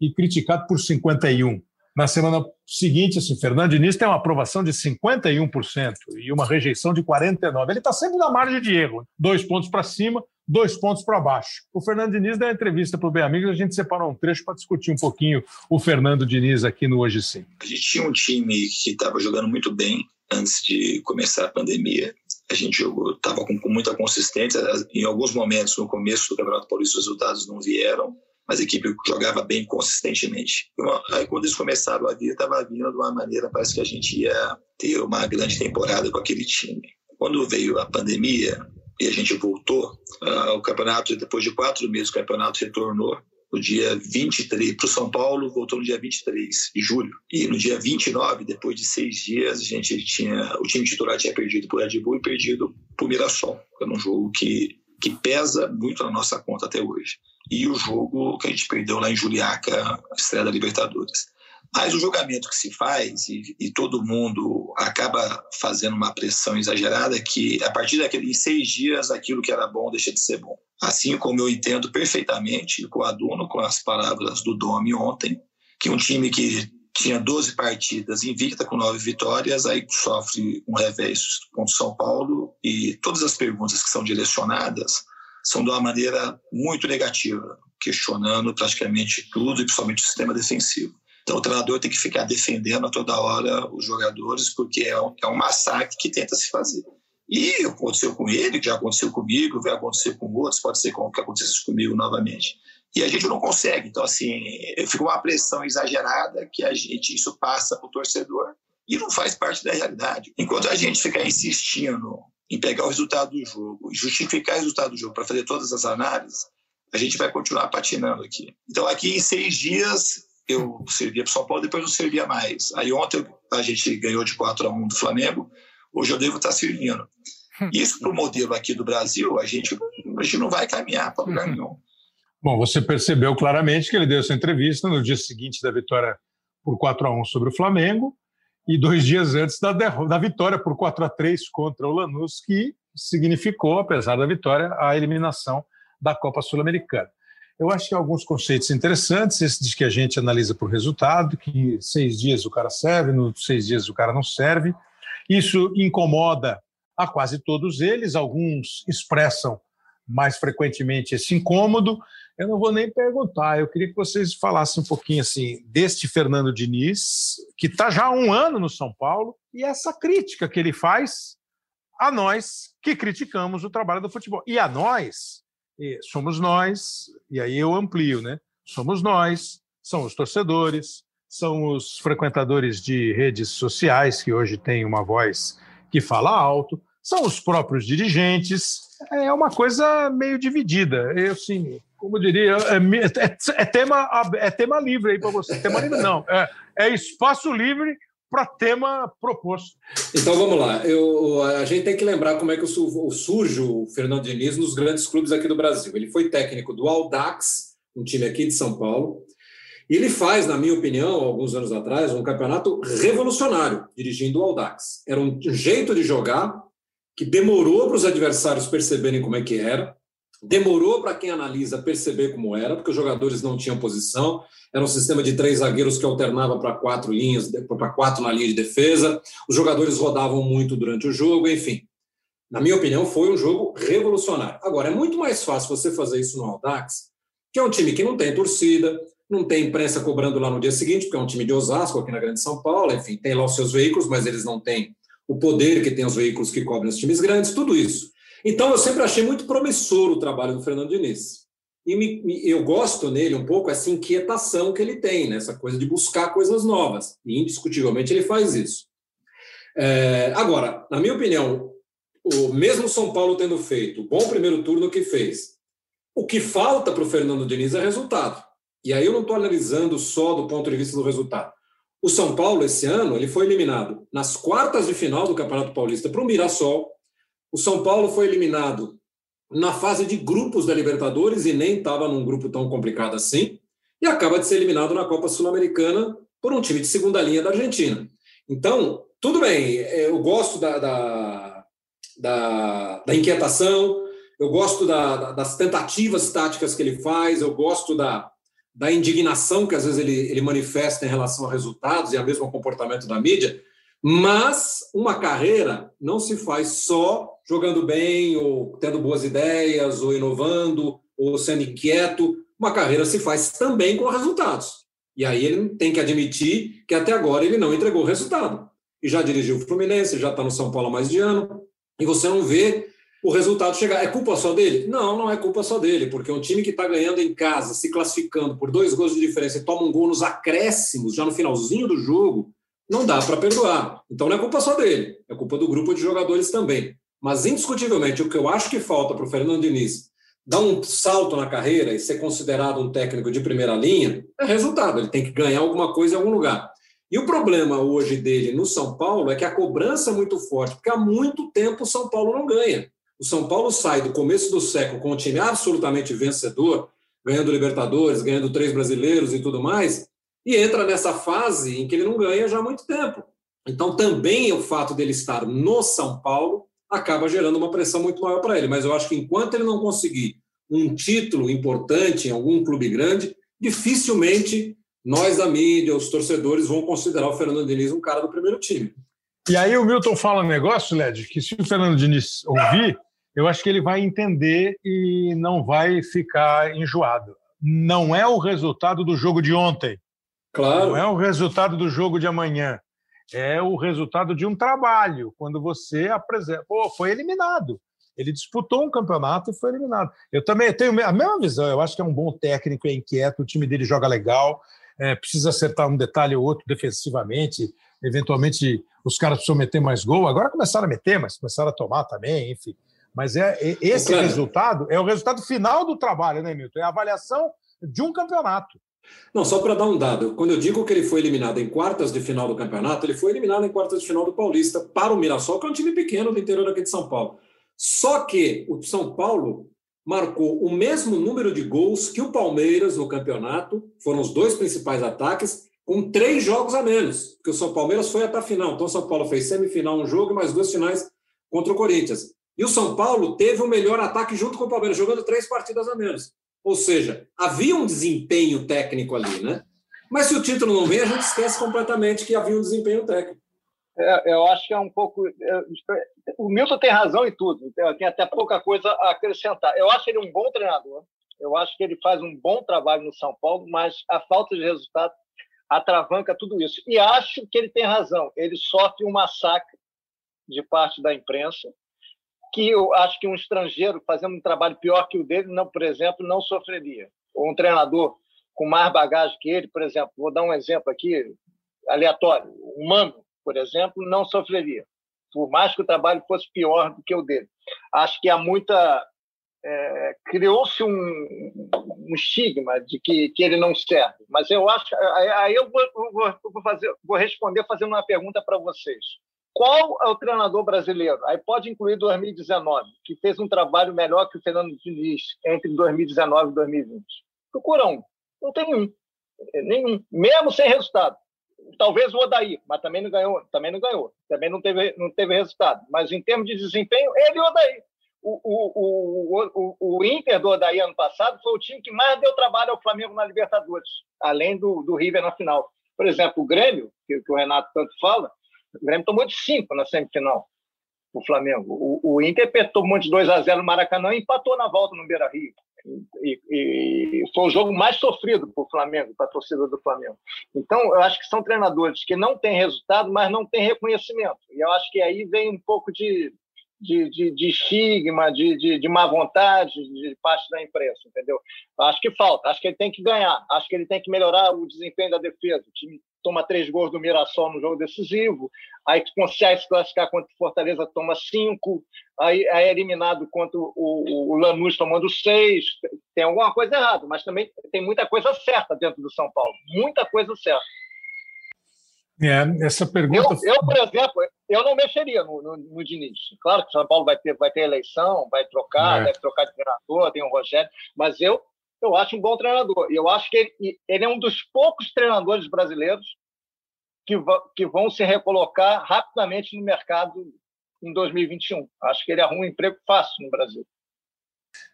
S2: e criticado por 51%. Na semana seguinte, assim, Fernando Diniz tem uma aprovação de 51% e uma rejeição de 49%. Ele está sempre na margem de erro. Dois pontos para cima, dois pontos para baixo. O Fernando Diniz uma entrevista para o Bem Amigos, a gente separou um trecho para discutir um pouquinho o Fernando Diniz aqui no Hoje Sim.
S12: A gente tinha um time que estava jogando muito bem antes de começar a pandemia. A gente estava com, com muita consistência. Em alguns momentos, no começo do Campeonato Paulista, os resultados não vieram mas a equipe jogava bem consistentemente. Aí quando eles começaram a vir, estava vindo de uma maneira, parece que a gente ia ter uma grande temporada com aquele time. Quando veio a pandemia e a gente voltou, uh, o campeonato, depois de quatro meses, o campeonato retornou no dia 23, para o São Paulo, voltou no dia 23 de julho. E no dia 29, depois de seis dias, a gente tinha, o time titular tinha perdido por Red Bull e perdido por Mirassol. Era um jogo que, que pesa muito na nossa conta até hoje. E o jogo que a gente perdeu lá em Juliaca, estreia da Libertadores. Mas o julgamento que se faz, e, e, todo mundo acaba fazendo uma pressão exagerada, que a partir daqueles seis dias, aquilo que era bom deixa de ser bom. Assim como eu entendo perfeitamente com o Aduno, com as palavras do Domi ontem, que um time que tinha 12 partidas invicta com nove vitórias, aí sofre um revés contra o São Paulo, e todas as perguntas que são direcionadas são de uma maneira muito negativa, questionando praticamente tudo, e principalmente o sistema defensivo. Então, o treinador tem que ficar defendendo a toda hora os jogadores, porque é um, é um massacre que tenta se fazer. E aconteceu com ele, já aconteceu comigo, vai acontecer com outros, pode ser que acontecesse comigo novamente. E a gente não consegue. Então, assim, fica uma pressão exagerada que a gente, isso passa para o torcedor e não faz parte da realidade. Enquanto a gente ficar insistindo em pegar o resultado do jogo e justificar o resultado do jogo para fazer todas as análises, a gente vai continuar patinando aqui. Então, aqui em seis dias, eu servia para o São Paulo, depois não servia mais. Aí ontem a gente ganhou de 4 a 1 do Flamengo, hoje eu devo estar servindo. Isso para o modelo aqui do Brasil, a gente, a gente não vai caminhar para lugar nenhum.
S2: Bom, você percebeu claramente que ele deu essa entrevista no dia seguinte da vitória por 4 a 1 sobre o Flamengo e dois dias antes da, da vitória por 4 a 3 contra o Lanús, que significou, apesar da vitória, a eliminação da Copa Sul-Americana. Eu acho que há alguns conceitos interessantes, esse de que a gente analisa por resultado, que seis dias o cara serve, nos seis dias o cara não serve. Isso incomoda a quase todos eles, alguns expressam mais frequentemente esse incômodo. Eu não vou nem perguntar, eu queria que vocês falassem um pouquinho assim deste Fernando Diniz, que está já há um ano no São Paulo, e essa crítica que ele faz a nós que criticamos o trabalho do futebol. E a nós somos nós, e aí eu amplio, né? Somos nós, são os torcedores, são os frequentadores de redes sociais, que hoje têm uma voz que fala alto, são os próprios dirigentes, é uma coisa meio dividida. Eu, assim, como diria, é, é, é tema, é tema livre aí para você. Tema livre não, é, é espaço livre para tema proposto.
S5: Então vamos lá. Eu, a gente tem que lembrar como é que surge o Fernando Diniz nos grandes clubes aqui do Brasil. Ele foi técnico do Aldax, um time aqui de São Paulo. E ele faz, na minha opinião, alguns anos atrás, um campeonato revolucionário dirigindo o Aldax. Era um jeito de jogar que demorou para os adversários perceberem como é que era. Demorou para quem analisa perceber como era, porque os jogadores não tinham posição. Era um sistema de três zagueiros que alternava para quatro linhas, para quatro na linha de defesa. Os jogadores rodavam muito durante o jogo, enfim. Na minha opinião, foi um jogo revolucionário. Agora, é muito mais fácil você fazer isso no Aldax, que é um time que não tem torcida, não tem imprensa cobrando lá no dia seguinte, porque é um time de Osasco, aqui na Grande São Paulo, enfim, tem lá os seus veículos, mas eles não têm o poder que tem os veículos que cobrem os times grandes, tudo isso. Então, eu sempre achei muito promissor o trabalho do Fernando Diniz. E me, me, eu gosto nele um pouco essa inquietação que ele tem, né? essa coisa de buscar coisas novas. E, indiscutivelmente, ele faz isso. É, agora, na minha opinião, o mesmo São Paulo tendo feito o bom primeiro turno que fez, o que falta para o Fernando Diniz é resultado. E aí eu não estou analisando só do ponto de vista do resultado. O São Paulo, esse ano, ele foi eliminado nas quartas de final do Campeonato Paulista para o Mirassol, o São Paulo foi eliminado na fase de grupos da Libertadores e nem estava num grupo tão complicado assim, e acaba de ser eliminado na Copa Sul-Americana por um time de segunda linha da Argentina. Então, tudo bem, eu gosto da, da, da, da inquietação, eu gosto da, das tentativas táticas que ele faz, eu gosto da, da indignação que às vezes ele, ele manifesta em relação a resultados e a mesmo comportamento da mídia, mas uma carreira não se faz só jogando bem, ou tendo boas ideias, ou inovando, ou sendo inquieto. Uma carreira se faz também com resultados. E aí ele tem que admitir que até agora ele não entregou resultado. E já dirigiu o Fluminense, já está no São Paulo há mais de ano, e você não vê o resultado chegar. É culpa só dele? Não, não é culpa só dele, porque um time que está ganhando em casa, se classificando por dois gols de diferença e toma um gol nos acréscimos, já no finalzinho do jogo, não dá para perdoar. Então não é culpa só dele, é culpa do grupo de jogadores também. Mas, indiscutivelmente, o que eu acho que falta para o Fernando Diniz dar um salto na carreira e ser considerado um técnico de primeira linha é resultado. Ele tem que ganhar alguma coisa em algum lugar. E o problema hoje dele no São Paulo é que a cobrança é muito forte, porque há muito tempo o São Paulo não ganha. O São Paulo sai do começo do século com um time absolutamente vencedor, ganhando Libertadores, ganhando três brasileiros e tudo mais, e entra nessa fase em que ele não ganha já há muito tempo. Então, também o fato dele estar no São Paulo acaba gerando uma pressão muito maior para ele. Mas eu acho que enquanto ele não conseguir um título importante em algum clube grande, dificilmente nós da mídia, os torcedores, vão considerar o Fernando Diniz um cara do primeiro time.
S2: E aí o Milton fala um negócio, Led, que se o Fernando Diniz ouvir, eu acho que ele vai entender e não vai ficar enjoado. Não é o resultado do jogo de ontem.
S5: Claro.
S2: Não é o resultado do jogo de amanhã. É o resultado de um trabalho. Quando você apresenta. Pô, foi eliminado. Ele disputou um campeonato e foi eliminado. Eu também tenho a mesma visão. Eu acho que é um bom técnico, é inquieto, o time dele joga legal, é, precisa acertar um detalhe ou outro defensivamente. Eventualmente, os caras precisam meter mais gol. Agora começaram a meter, mas começaram a tomar também, enfim. Mas é, é esse claro. resultado é o resultado final do trabalho, né, Milton? É a avaliação de um campeonato.
S5: Não, só para dar um dado, quando eu digo que ele foi eliminado em quartas de final do campeonato, ele foi eliminado em quartas de final do Paulista para o Mirassol, que é um time pequeno do interior aqui de São Paulo. Só que o São Paulo marcou o mesmo número de gols que o Palmeiras no campeonato, foram os dois principais ataques, com três jogos a menos, porque o São Palmeiras foi até a final. Então o São Paulo fez semifinal um jogo e mais duas finais contra o Corinthians. E o São Paulo teve o melhor ataque junto com o Palmeiras, jogando três partidas a menos. Ou seja, havia um desempenho técnico ali, né? Mas se o título não vem, a gente esquece completamente que havia um desempenho técnico.
S6: É, eu acho que é um pouco. É, o Milton tem razão em tudo, tem até pouca coisa a acrescentar. Eu acho ele um bom treinador, eu acho que ele faz um bom trabalho no São Paulo, mas a falta de resultado atravanca tudo isso. E acho que ele tem razão, ele sofre um massacre de parte da imprensa, que eu acho que um estrangeiro fazendo um trabalho pior que o dele, não, por exemplo, não sofreria. Ou um treinador com mais bagagem que ele, por exemplo, vou dar um exemplo aqui aleatório, o Mano, por exemplo, não sofreria, por mais que o trabalho fosse pior do que o dele. Acho que há muita é, criou-se um, um, estigma de que, que ele não serve. Mas eu acho, aí eu vou, vou, fazer, vou responder fazendo uma pergunta para vocês. Qual é o treinador brasileiro? Aí pode incluir 2019, que fez um trabalho melhor que o Fernando Diniz entre 2019 e 2020. Procura um. Não tem nenhum. Nenhum. Mesmo sem resultado. Talvez o Odaí, mas também não ganhou. Também não ganhou. Também não teve, não teve resultado. Mas em termos de desempenho, ele e o Odaí. O, o, o, o, Inter do Odaí ano passado foi o time que mais deu trabalho ao Flamengo na Libertadores, além do, do River na final. Por exemplo, o Grêmio, que, que o Renato tanto fala, o Grêmio tomou de 5 na semifinal, o Flamengo. O, o Inter tomou de 2 a 0 no Maracanã e empatou na volta no Beira Rio. E, e, foi o jogo mais sofrido para o Flamengo, para a torcida do Flamengo. Então, eu acho que são treinadores que não têm resultado, mas não têm reconhecimento. E eu acho que aí vem um pouco de, de, de, de estigma, de, de, de, má vontade de parte da imprensa, entendeu? Acho que falta, acho que ele tem que ganhar, acho que ele tem que melhorar o desempenho da defesa. O time toma três gols do Mirassol no jogo decisivo, aí consegue se classificar contra o Fortaleza, toma cinco, aí, é eliminado contra o, o, o Lanús tomando seis. Tem alguma coisa errada, mas também tem muita coisa certa dentro do São Paulo, muita coisa certa.
S2: É, essa pergunta.
S6: Eu, eu, por exemplo, eu não mexeria no, no, no Diniz. Claro que o São Paulo vai ter, vai ter eleição, vai trocar, é. deve trocar de treinador, tem o Rogério, mas eu, eu acho um bom treinador. E eu acho que ele, ele, é um dos poucos treinadores brasileiros que, que vão se recolocar rapidamente no mercado em 2021. Acho que ele arruma um emprego fácil no Brasil.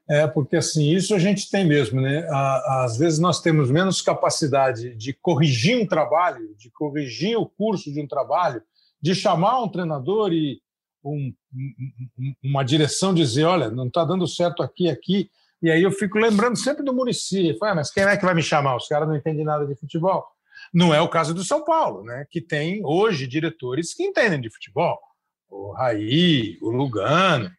S2: É, porque assim, isso a gente tem mesmo, né? Às vezes nós temos menos capacidade de corrigir um trabalho, de corrigir o curso de um trabalho, de chamar um treinador e um, uma direção dizer, olha, não está dando certo aqui, aqui. E aí eu fico lembrando sempre do município. Ah, mas quem é que vai me chamar? Os caras não entendem nada de futebol. Não é o caso do São Paulo, né? que tem hoje diretores que entendem de futebol. O Raí, o Lugano,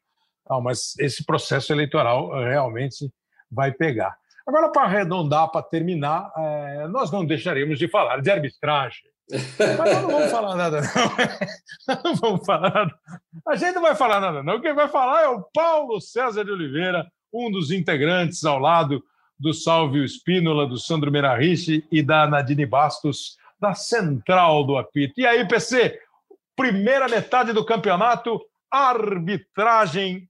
S2: Não, mas esse processo eleitoral realmente vai pegar. Agora, para arredondar, para terminar, é, nós não deixaremos de falar de arbitragem. Mas nós não vamos falar nada, não. não vamos falar nada. A gente não vai falar nada, não. Quem vai falar é o Paulo César de Oliveira, um dos integrantes ao lado do Salvio Espínola, do Sandro Merariche e da Nadine Bastos, da Central do Apito. E aí, PC, primeira metade do campeonato, arbitragem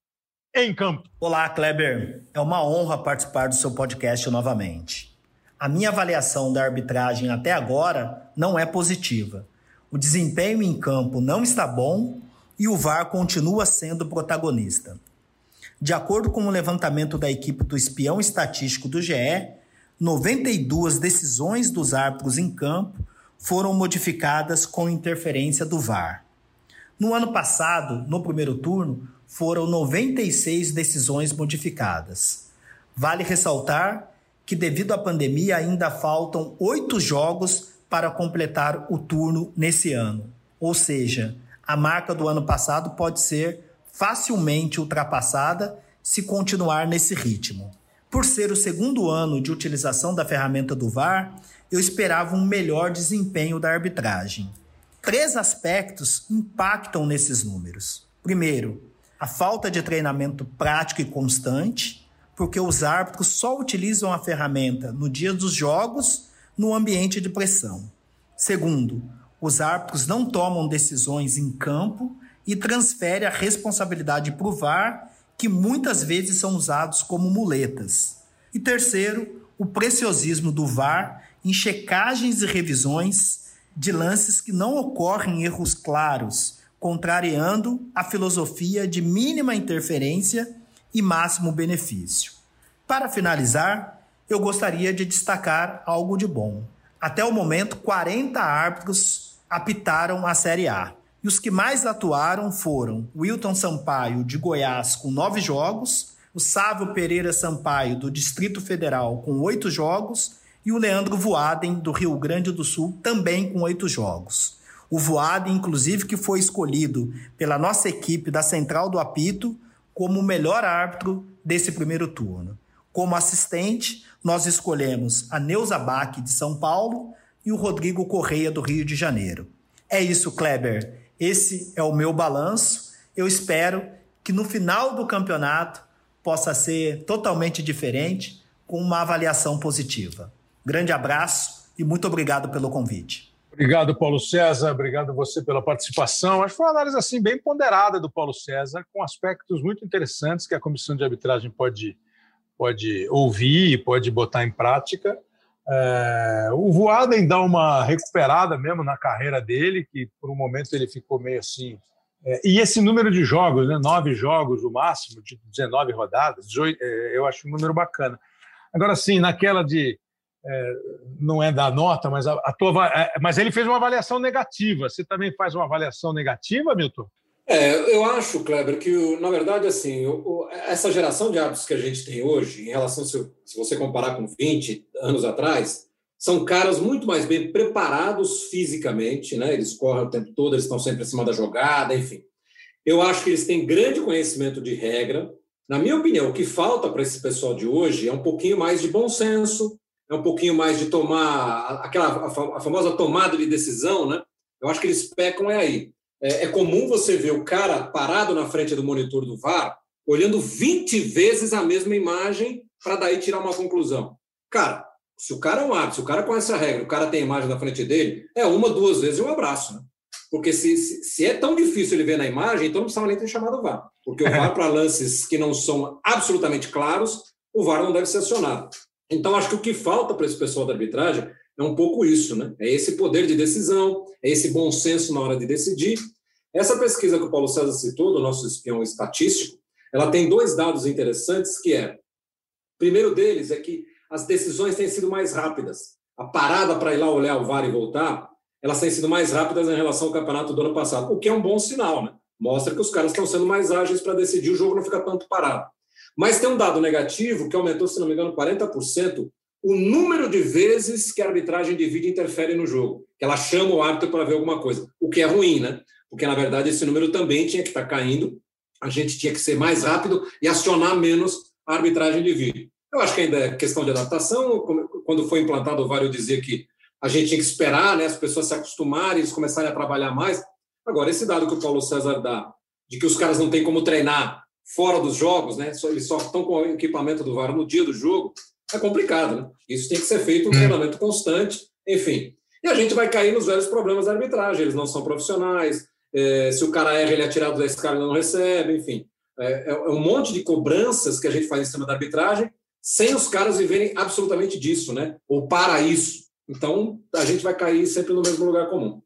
S2: em campo.
S13: Olá, Kleber. É uma honra participar do seu podcast novamente. A minha avaliação da arbitragem até agora não é positiva. O desempenho em campo não está bom e o VAR continua sendo protagonista. De acordo com o levantamento da equipe do espião estatístico do GE, 92 decisões dos árbitros em campo foram modificadas com interferência do VAR. No ano passado, no primeiro turno, foram 96 decisões modificadas. Vale ressaltar que, devido à pandemia, ainda faltam oito jogos para completar o turno nesse ano. Ou seja, a marca do ano passado pode ser facilmente ultrapassada se continuar nesse ritmo. Por ser o segundo ano de utilização da ferramenta do VAR, eu esperava um melhor desempenho da arbitragem. Três aspectos impactam nesses números. Primeiro, a falta de treinamento prático e constante, porque os árbitros só utilizam a ferramenta no dia dos jogos, no ambiente de pressão. Segundo, os árbitros não tomam decisões em campo e transferem a responsabilidade para o VAR, que muitas vezes são usados como muletas. E terceiro, o preciosismo do VAR em checagens e revisões de lances que não ocorrem erros claros contrariando a filosofia de mínima interferência e máximo benefício. Para finalizar, eu gostaria de destacar algo de bom. Até o momento, 40 árbitros apitaram a Série A. E os que mais atuaram foram Wilton Sampaio, de Goiás, com nove jogos, o Sávio Pereira Sampaio, do Distrito Federal, com oito jogos, e o Leandro Voaden, do Rio Grande do Sul, também com oito jogos. O Voado, inclusive, que foi escolhido pela nossa equipe da Central do Apito como o melhor árbitro desse primeiro turno. Como assistente, nós escolhemos a Neuza Bach, de São Paulo, e o Rodrigo Correia, do Rio de Janeiro. É isso, Kleber. Esse é o meu balanço. Eu espero que no final do campeonato possa ser totalmente diferente, com uma avaliação positiva. Grande abraço e muito obrigado pelo convite.
S2: Obrigado, Paulo César. Obrigado você pela participação. Acho que foi uma análise assim bem ponderada do Paulo César, com aspectos muito interessantes que a comissão de arbitragem pode, pode ouvir e pode botar em prática. É, o Voaden dá uma recuperada mesmo na carreira dele, que por um momento ele ficou meio assim. É, e esse número de jogos, né, nove jogos o máximo, de 19 rodadas, é, eu acho um número bacana. Agora, sim, naquela de é, não é da nota, mas a, a tua, é, mas ele fez uma avaliação negativa. Você também faz uma avaliação negativa, Milton?
S5: É, eu acho, Kleber, que na verdade assim, essa geração de hábitos que a gente tem hoje, em relação se, se você comparar com 20 anos atrás, são caras muito mais bem preparados fisicamente, né? Eles correm o tempo todo, eles estão sempre acima da jogada, enfim. Eu acho que eles têm grande conhecimento de regra. Na minha opinião, o que falta para esse pessoal de hoje é um pouquinho mais de bom senso, é um pouquinho mais de tomar aquela a famosa tomada de decisão, né? Eu acho que eles pecam é aí. É, é comum você ver o cara parado na frente do monitor do VAR, olhando 20 vezes a mesma imagem para daí tirar uma conclusão. Cara, se o cara é um árbitro, se o cara conhece a regra, o cara tem a imagem na frente dele, é uma, duas vezes um abraço, né? Porque se, se, se, é tão difícil ele ver na imagem, então não precisava nem ter chamado o VAR. Porque o VAR, para lances que não são absolutamente claros, o VAR não deve ser acionado. Então, acho que o que falta para esse pessoal da arbitragem é um pouco isso, né? É esse poder de decisão, é esse bom senso na hora de decidir. Essa pesquisa que o Paulo César citou, do nosso espião estatístico, ela tem dois dados interessantes, que é, o primeiro deles é que as decisões têm sido mais rápidas. A parada para ir lá olhar o VAR e voltar, elas têm sido mais rápidas em relação ao campeonato do ano passado, o que é um bom sinal, né? Mostra que os caras estão sendo mais ágeis para decidir, o jogo não fica tanto parado. Mas tem um dado negativo que aumentou, se não me engano, 40%, o número de vezes que a arbitragem de vídeo interfere no jogo, que ela chama o árbitro para ver alguma coisa, o que é ruim, né? Porque, na verdade, esse número também tinha que estar tá caindo, a gente tinha que ser mais rápido e acionar menos a arbitragem de vídeo. Eu acho que ainda é questão de adaptação. Quando foi implantado o VAR, eu dizia que a gente tinha que esperar né, as pessoas se acostumarem, eles começarem a trabalhar mais. Agora, esse dado que o Paulo César dá, de que os caras não têm como treinar fora dos jogos, né, eles só estão com o equipamento do VAR no dia do jogo, é complicado. Né? Isso tem que ser feito um treinamento constante, enfim. E a gente vai cair nos velhos problemas da arbitragem. Eles não são profissionais, é, se o cara erra, ele é tirado da escala e não recebe, enfim. É, é, um monte de cobranças que a gente faz em cima da arbitragem, sem os caras viverem absolutamente disso, né? Ou para isso. Então, a gente vai cair sempre no mesmo lugar comum.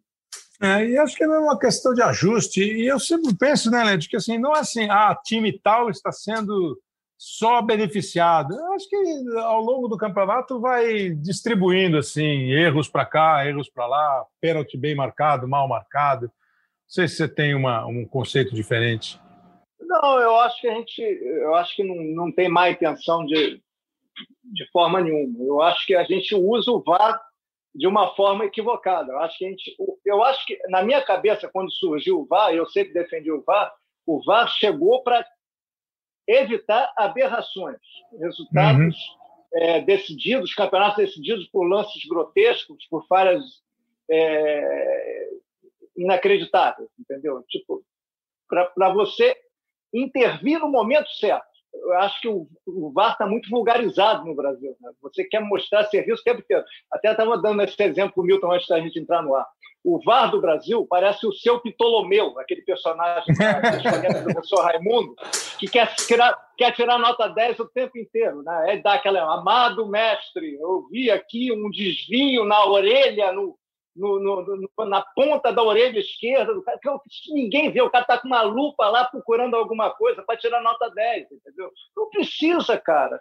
S2: É, e acho que é uma questão de ajuste. E eu sempre penso, né, Led, que assim, não é assim, ah, time tal está sendo só beneficiado. Eu acho que ao longo do campeonato vai distribuindo assim, erros para cá, erros para lá, pênalti bem marcado, mal marcado. Não sei se você tem uma, um conceito diferente.
S6: Não, eu acho que a gente, eu acho que não, não tem má intenção de, de forma nenhuma. Eu acho que a gente usa o VAR de uma forma equivocada. Eu acho que a gente, eu acho que na minha cabeça quando surgiu o VAR, eu sempre defendi o VAR, o VAR chegou para evitar aberrações, resultados uhum. é, decididos, campeonatos decididos por lances grotescos, por falhas é, inacreditáveis, entendeu? Tipo, para você intervir no momento certo eu acho que o, o VAR está muito vulgarizado no Brasil. Né? Você quer mostrar serviço o tempo inteiro. Até estava dando esse exemplo para o Milton antes da gente entrar no ar. O VAR do Brasil parece o seu Ptolomeu, aquele personagem do professor Raimundo, que quer tirar, quer tirar nota 10 o tempo inteiro. Né? É dar aquela, amado mestre, eu vi aqui um desvio na orelha, no, no, no, na ponta da orelha esquerda do cara, que ninguém vê, o cara está com uma lupa lá procurando alguma coisa para tirar nota 10, entendeu? Não precisa, cara.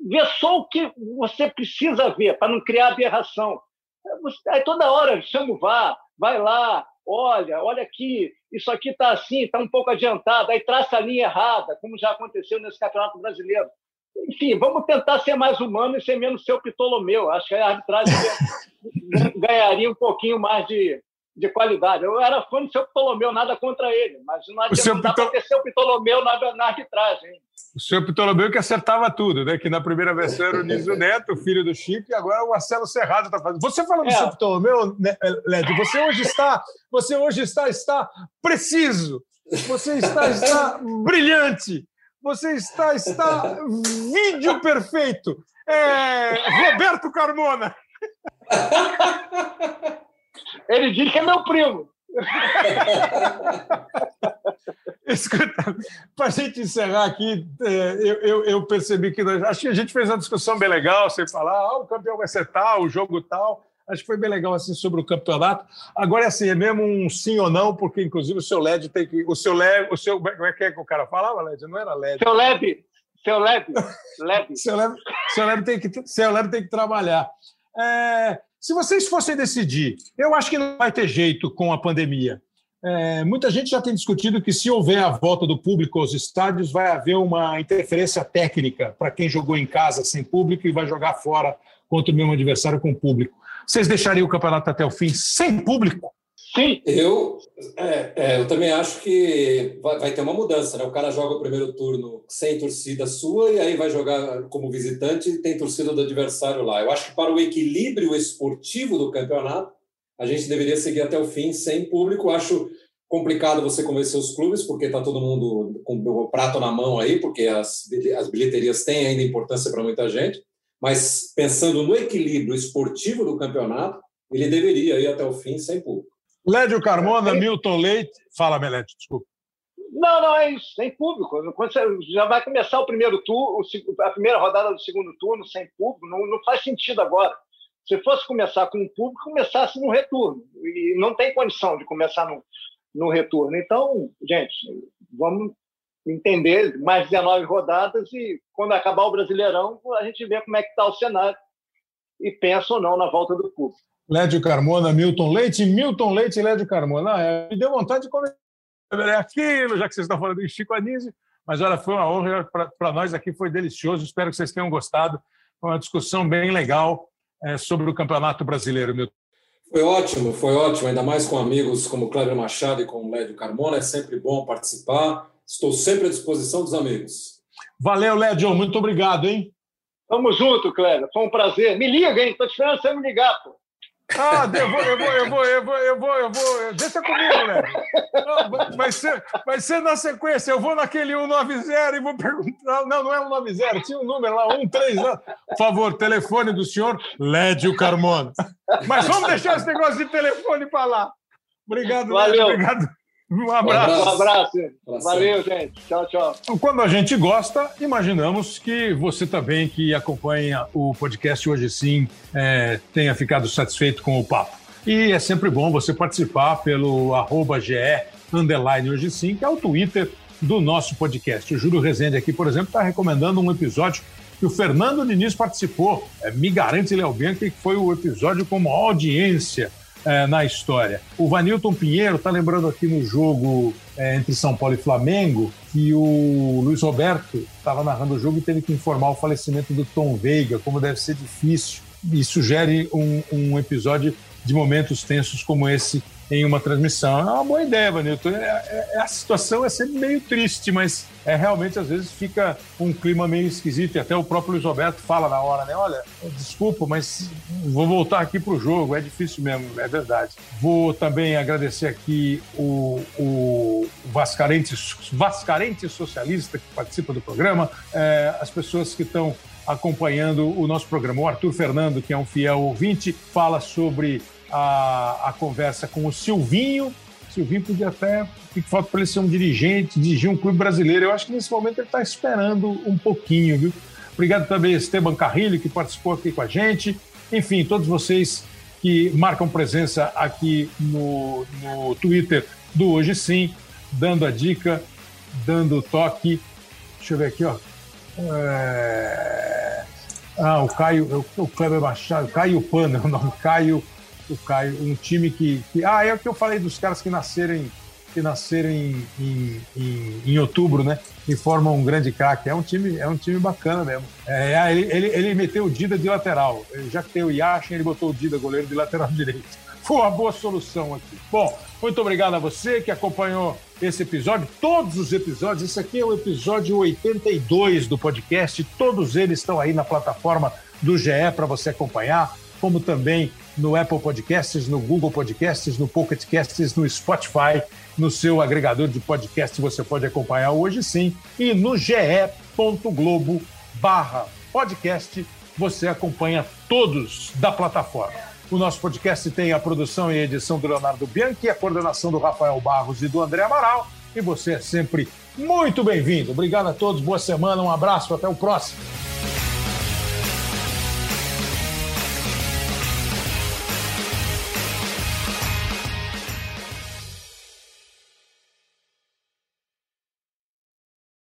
S6: Vê só o que você precisa ver para não criar aberração. Aí toda hora chama o VAR, vai lá, olha, olha aqui, isso aqui está assim, está um pouco adiantado, aí traça a linha errada, como já aconteceu nesse Campeonato Brasileiro enfim, vamos tentar ser mais humano e ser menos seu Ptolomeu. Acho que a arbitragem ganharia um pouquinho mais de, de qualidade. Eu era fã do seu Ptolomeu, nada contra ele, mas não, adianta, para ter seu Ptolomeu na, na arbitragem.
S2: O seu Ptolomeu que acertava tudo, né? Que na primeira versão era o Niso Neto, filho do Chico, e agora o Marcelo Serrado está fazendo. Você falando é. do seu Ptolomeu, né, Led, você hoje está, você hoje está, está preciso. Você está, está brilhante. Você está, está vídeo perfeito. É, Roberto Carmona.
S6: Ele diz que é meu primo.
S2: Escuta, para a gente encerrar aqui, é, eu, eu, eu, percebi que nós, acho que a gente fez uma discussão bem legal, sem falar, ah, o campeão vai ser tal, o jogo tal. Acho que foi bem legal assim sobre o campeonato. Agora é assim, é mesmo um sim ou não, porque inclusive o seu LED tem que. O seu LED, o seu. Como é que, é que o cara falava, LED? Não era LED.
S6: Seu LED. Seu LED.
S2: LED. seu LED, seu LED, tem, que, seu LED tem que trabalhar. É, se vocês fossem decidir, eu acho que não vai ter jeito com a pandemia. É, muita gente já tem discutido que, se houver a volta do público aos estádios, vai haver uma interferência técnica para quem jogou em casa sem público e vai jogar fora contra o mesmo adversário com público. Vocês deixariam o campeonato até o fim sem público?
S5: Sim. Eu, é, é, eu também acho que vai, vai, ter uma mudança. Né? O cara joga o primeiro turno sem torcida sua e aí vai jogar como visitante e tem torcida do adversário lá. Eu acho que para o equilíbrio esportivo do campeonato, a gente deveria seguir até o fim sem público. Acho complicado você convencer os clubes, porque está todo mundo com o prato na mão aí, porque as, as bilheterias têm ainda importância para muita gente mas pensando no equilíbrio esportivo do campeonato, ele deveria ir até o fim sem público.
S2: Lédio Carmona, é. Milton Leite. Fala, Melete, desculpa.
S6: Não, não, é isso, sem público. Quando você já vai começar o primeiro turno, a primeira rodada do segundo turno sem público, não, não faz sentido agora. Se fosse começar com o público, começasse no retorno. E não tem condição de começar no, no retorno. Então, gente, vamos entender mais 19 rodadas e quando acabar o Brasileirão a gente vê como é que está o cenário e pensa ou não na volta do público.
S2: Lédio Carmona, Milton Leite, Milton Leite e Lédio Carmona. Ah, é, me deu vontade de comer aquilo, já que vocês estão falando de Chico Anísio, mas olha, foi uma honra para nós aqui, foi delicioso, espero que vocês tenham gostado. Foi uma discussão bem legal é, sobre o Campeonato Brasileiro, Milton.
S5: Foi ótimo, foi ótimo, ainda mais com amigos como Cléber Machado e com o Lédio Carmona, é sempre bom participar Estou sempre à disposição dos amigos.
S2: Valeu, Lédio. Muito obrigado, hein?
S6: Tamo junto, Cléber. Foi um prazer. Me liga, hein? Tô esperando você me ligar, pô.
S2: Ah, eu vou, eu vou, eu vou, eu vou, eu vou, eu vou. Deixa comigo, né? Vai ser, vai ser na sequência. Eu vou naquele 190 e vou perguntar. Não, não é 190, tinha um número lá, 130. Por favor, telefone do senhor Lédio Carmona. Mas vamos deixar esse negócio de telefone para lá. Obrigado,
S6: Valeu.
S2: Lédio. Obrigado. Um abraço.
S6: Um abraço. Valeu, gente. Tchau, tchau.
S2: Quando a gente gosta, imaginamos que você também, que acompanha o podcast Hoje Sim, é, tenha ficado satisfeito com o papo. E é sempre bom você participar pelo arroba GE underline Hoje Sim, que é o Twitter do nosso podcast. O Júlio Rezende aqui, por exemplo, está recomendando um episódio que o Fernando Diniz participou. É, me garante, Léo Bianchi, que foi o episódio com maior audiência é, na história. O Vanilton Pinheiro está lembrando aqui no jogo é, entre São Paulo e Flamengo que o Luiz Roberto estava narrando o jogo e teve que informar o falecimento do Tom Veiga, como deve ser difícil. E sugere um, um episódio de momentos tensos como esse em uma transmissão. É uma boa ideia, Vanilton. É, é, a situação é sempre meio triste, mas é realmente às vezes fica um clima meio esquisito. E até o próprio Luiz Roberto fala na hora, né? Olha, desculpa, mas vou voltar aqui para o jogo. É difícil mesmo, é verdade. Vou também agradecer aqui o, o Vascarente, Vascarente Socialista que participa do programa, é, as pessoas que estão acompanhando o nosso programa. O Arthur Fernando, que é um fiel ouvinte, fala sobre a, a conversa com o Silvinho. O Silvinho podia até. que falta para ele ser um dirigente, dirigir um clube brasileiro. Eu acho que nesse momento ele está esperando um pouquinho, viu? Obrigado também Esteban Carrilho, que participou aqui com a gente. Enfim, todos vocês que marcam presença aqui no, no Twitter do Hoje Sim, dando a dica, dando o toque. Deixa eu ver aqui, ó. É... Ah, o Caio, o Kleber Machado, Caio Pano é o nome, Caio o Caio, um time que, que, Ah, é o que eu falei dos caras que nascerem que nasceram em, em, em, outubro, né? E formam um grande craque. É um time, é um time bacana mesmo. É, ele, ele, ele meteu o Dida de lateral. Já que tem o Yashin, ele botou o Dida, goleiro, de lateral direito. Foi uma boa solução aqui. Bom, muito obrigado a você que acompanhou esse episódio, todos os episódios. Esse aqui é o episódio 82 do podcast. Todos eles estão aí na plataforma do GE para você acompanhar, como também no Apple Podcasts, no Google Podcasts, no Pocket Casts, no Spotify, no seu agregador de podcast você pode acompanhar hoje sim. E no ge.globo barra podcast você acompanha todos da plataforma. O nosso podcast tem a produção e edição do Leonardo Bianchi, a coordenação do Rafael Barros e do André Amaral. E você é sempre muito bem-vindo. Obrigado a todos, boa semana, um abraço, até o próximo.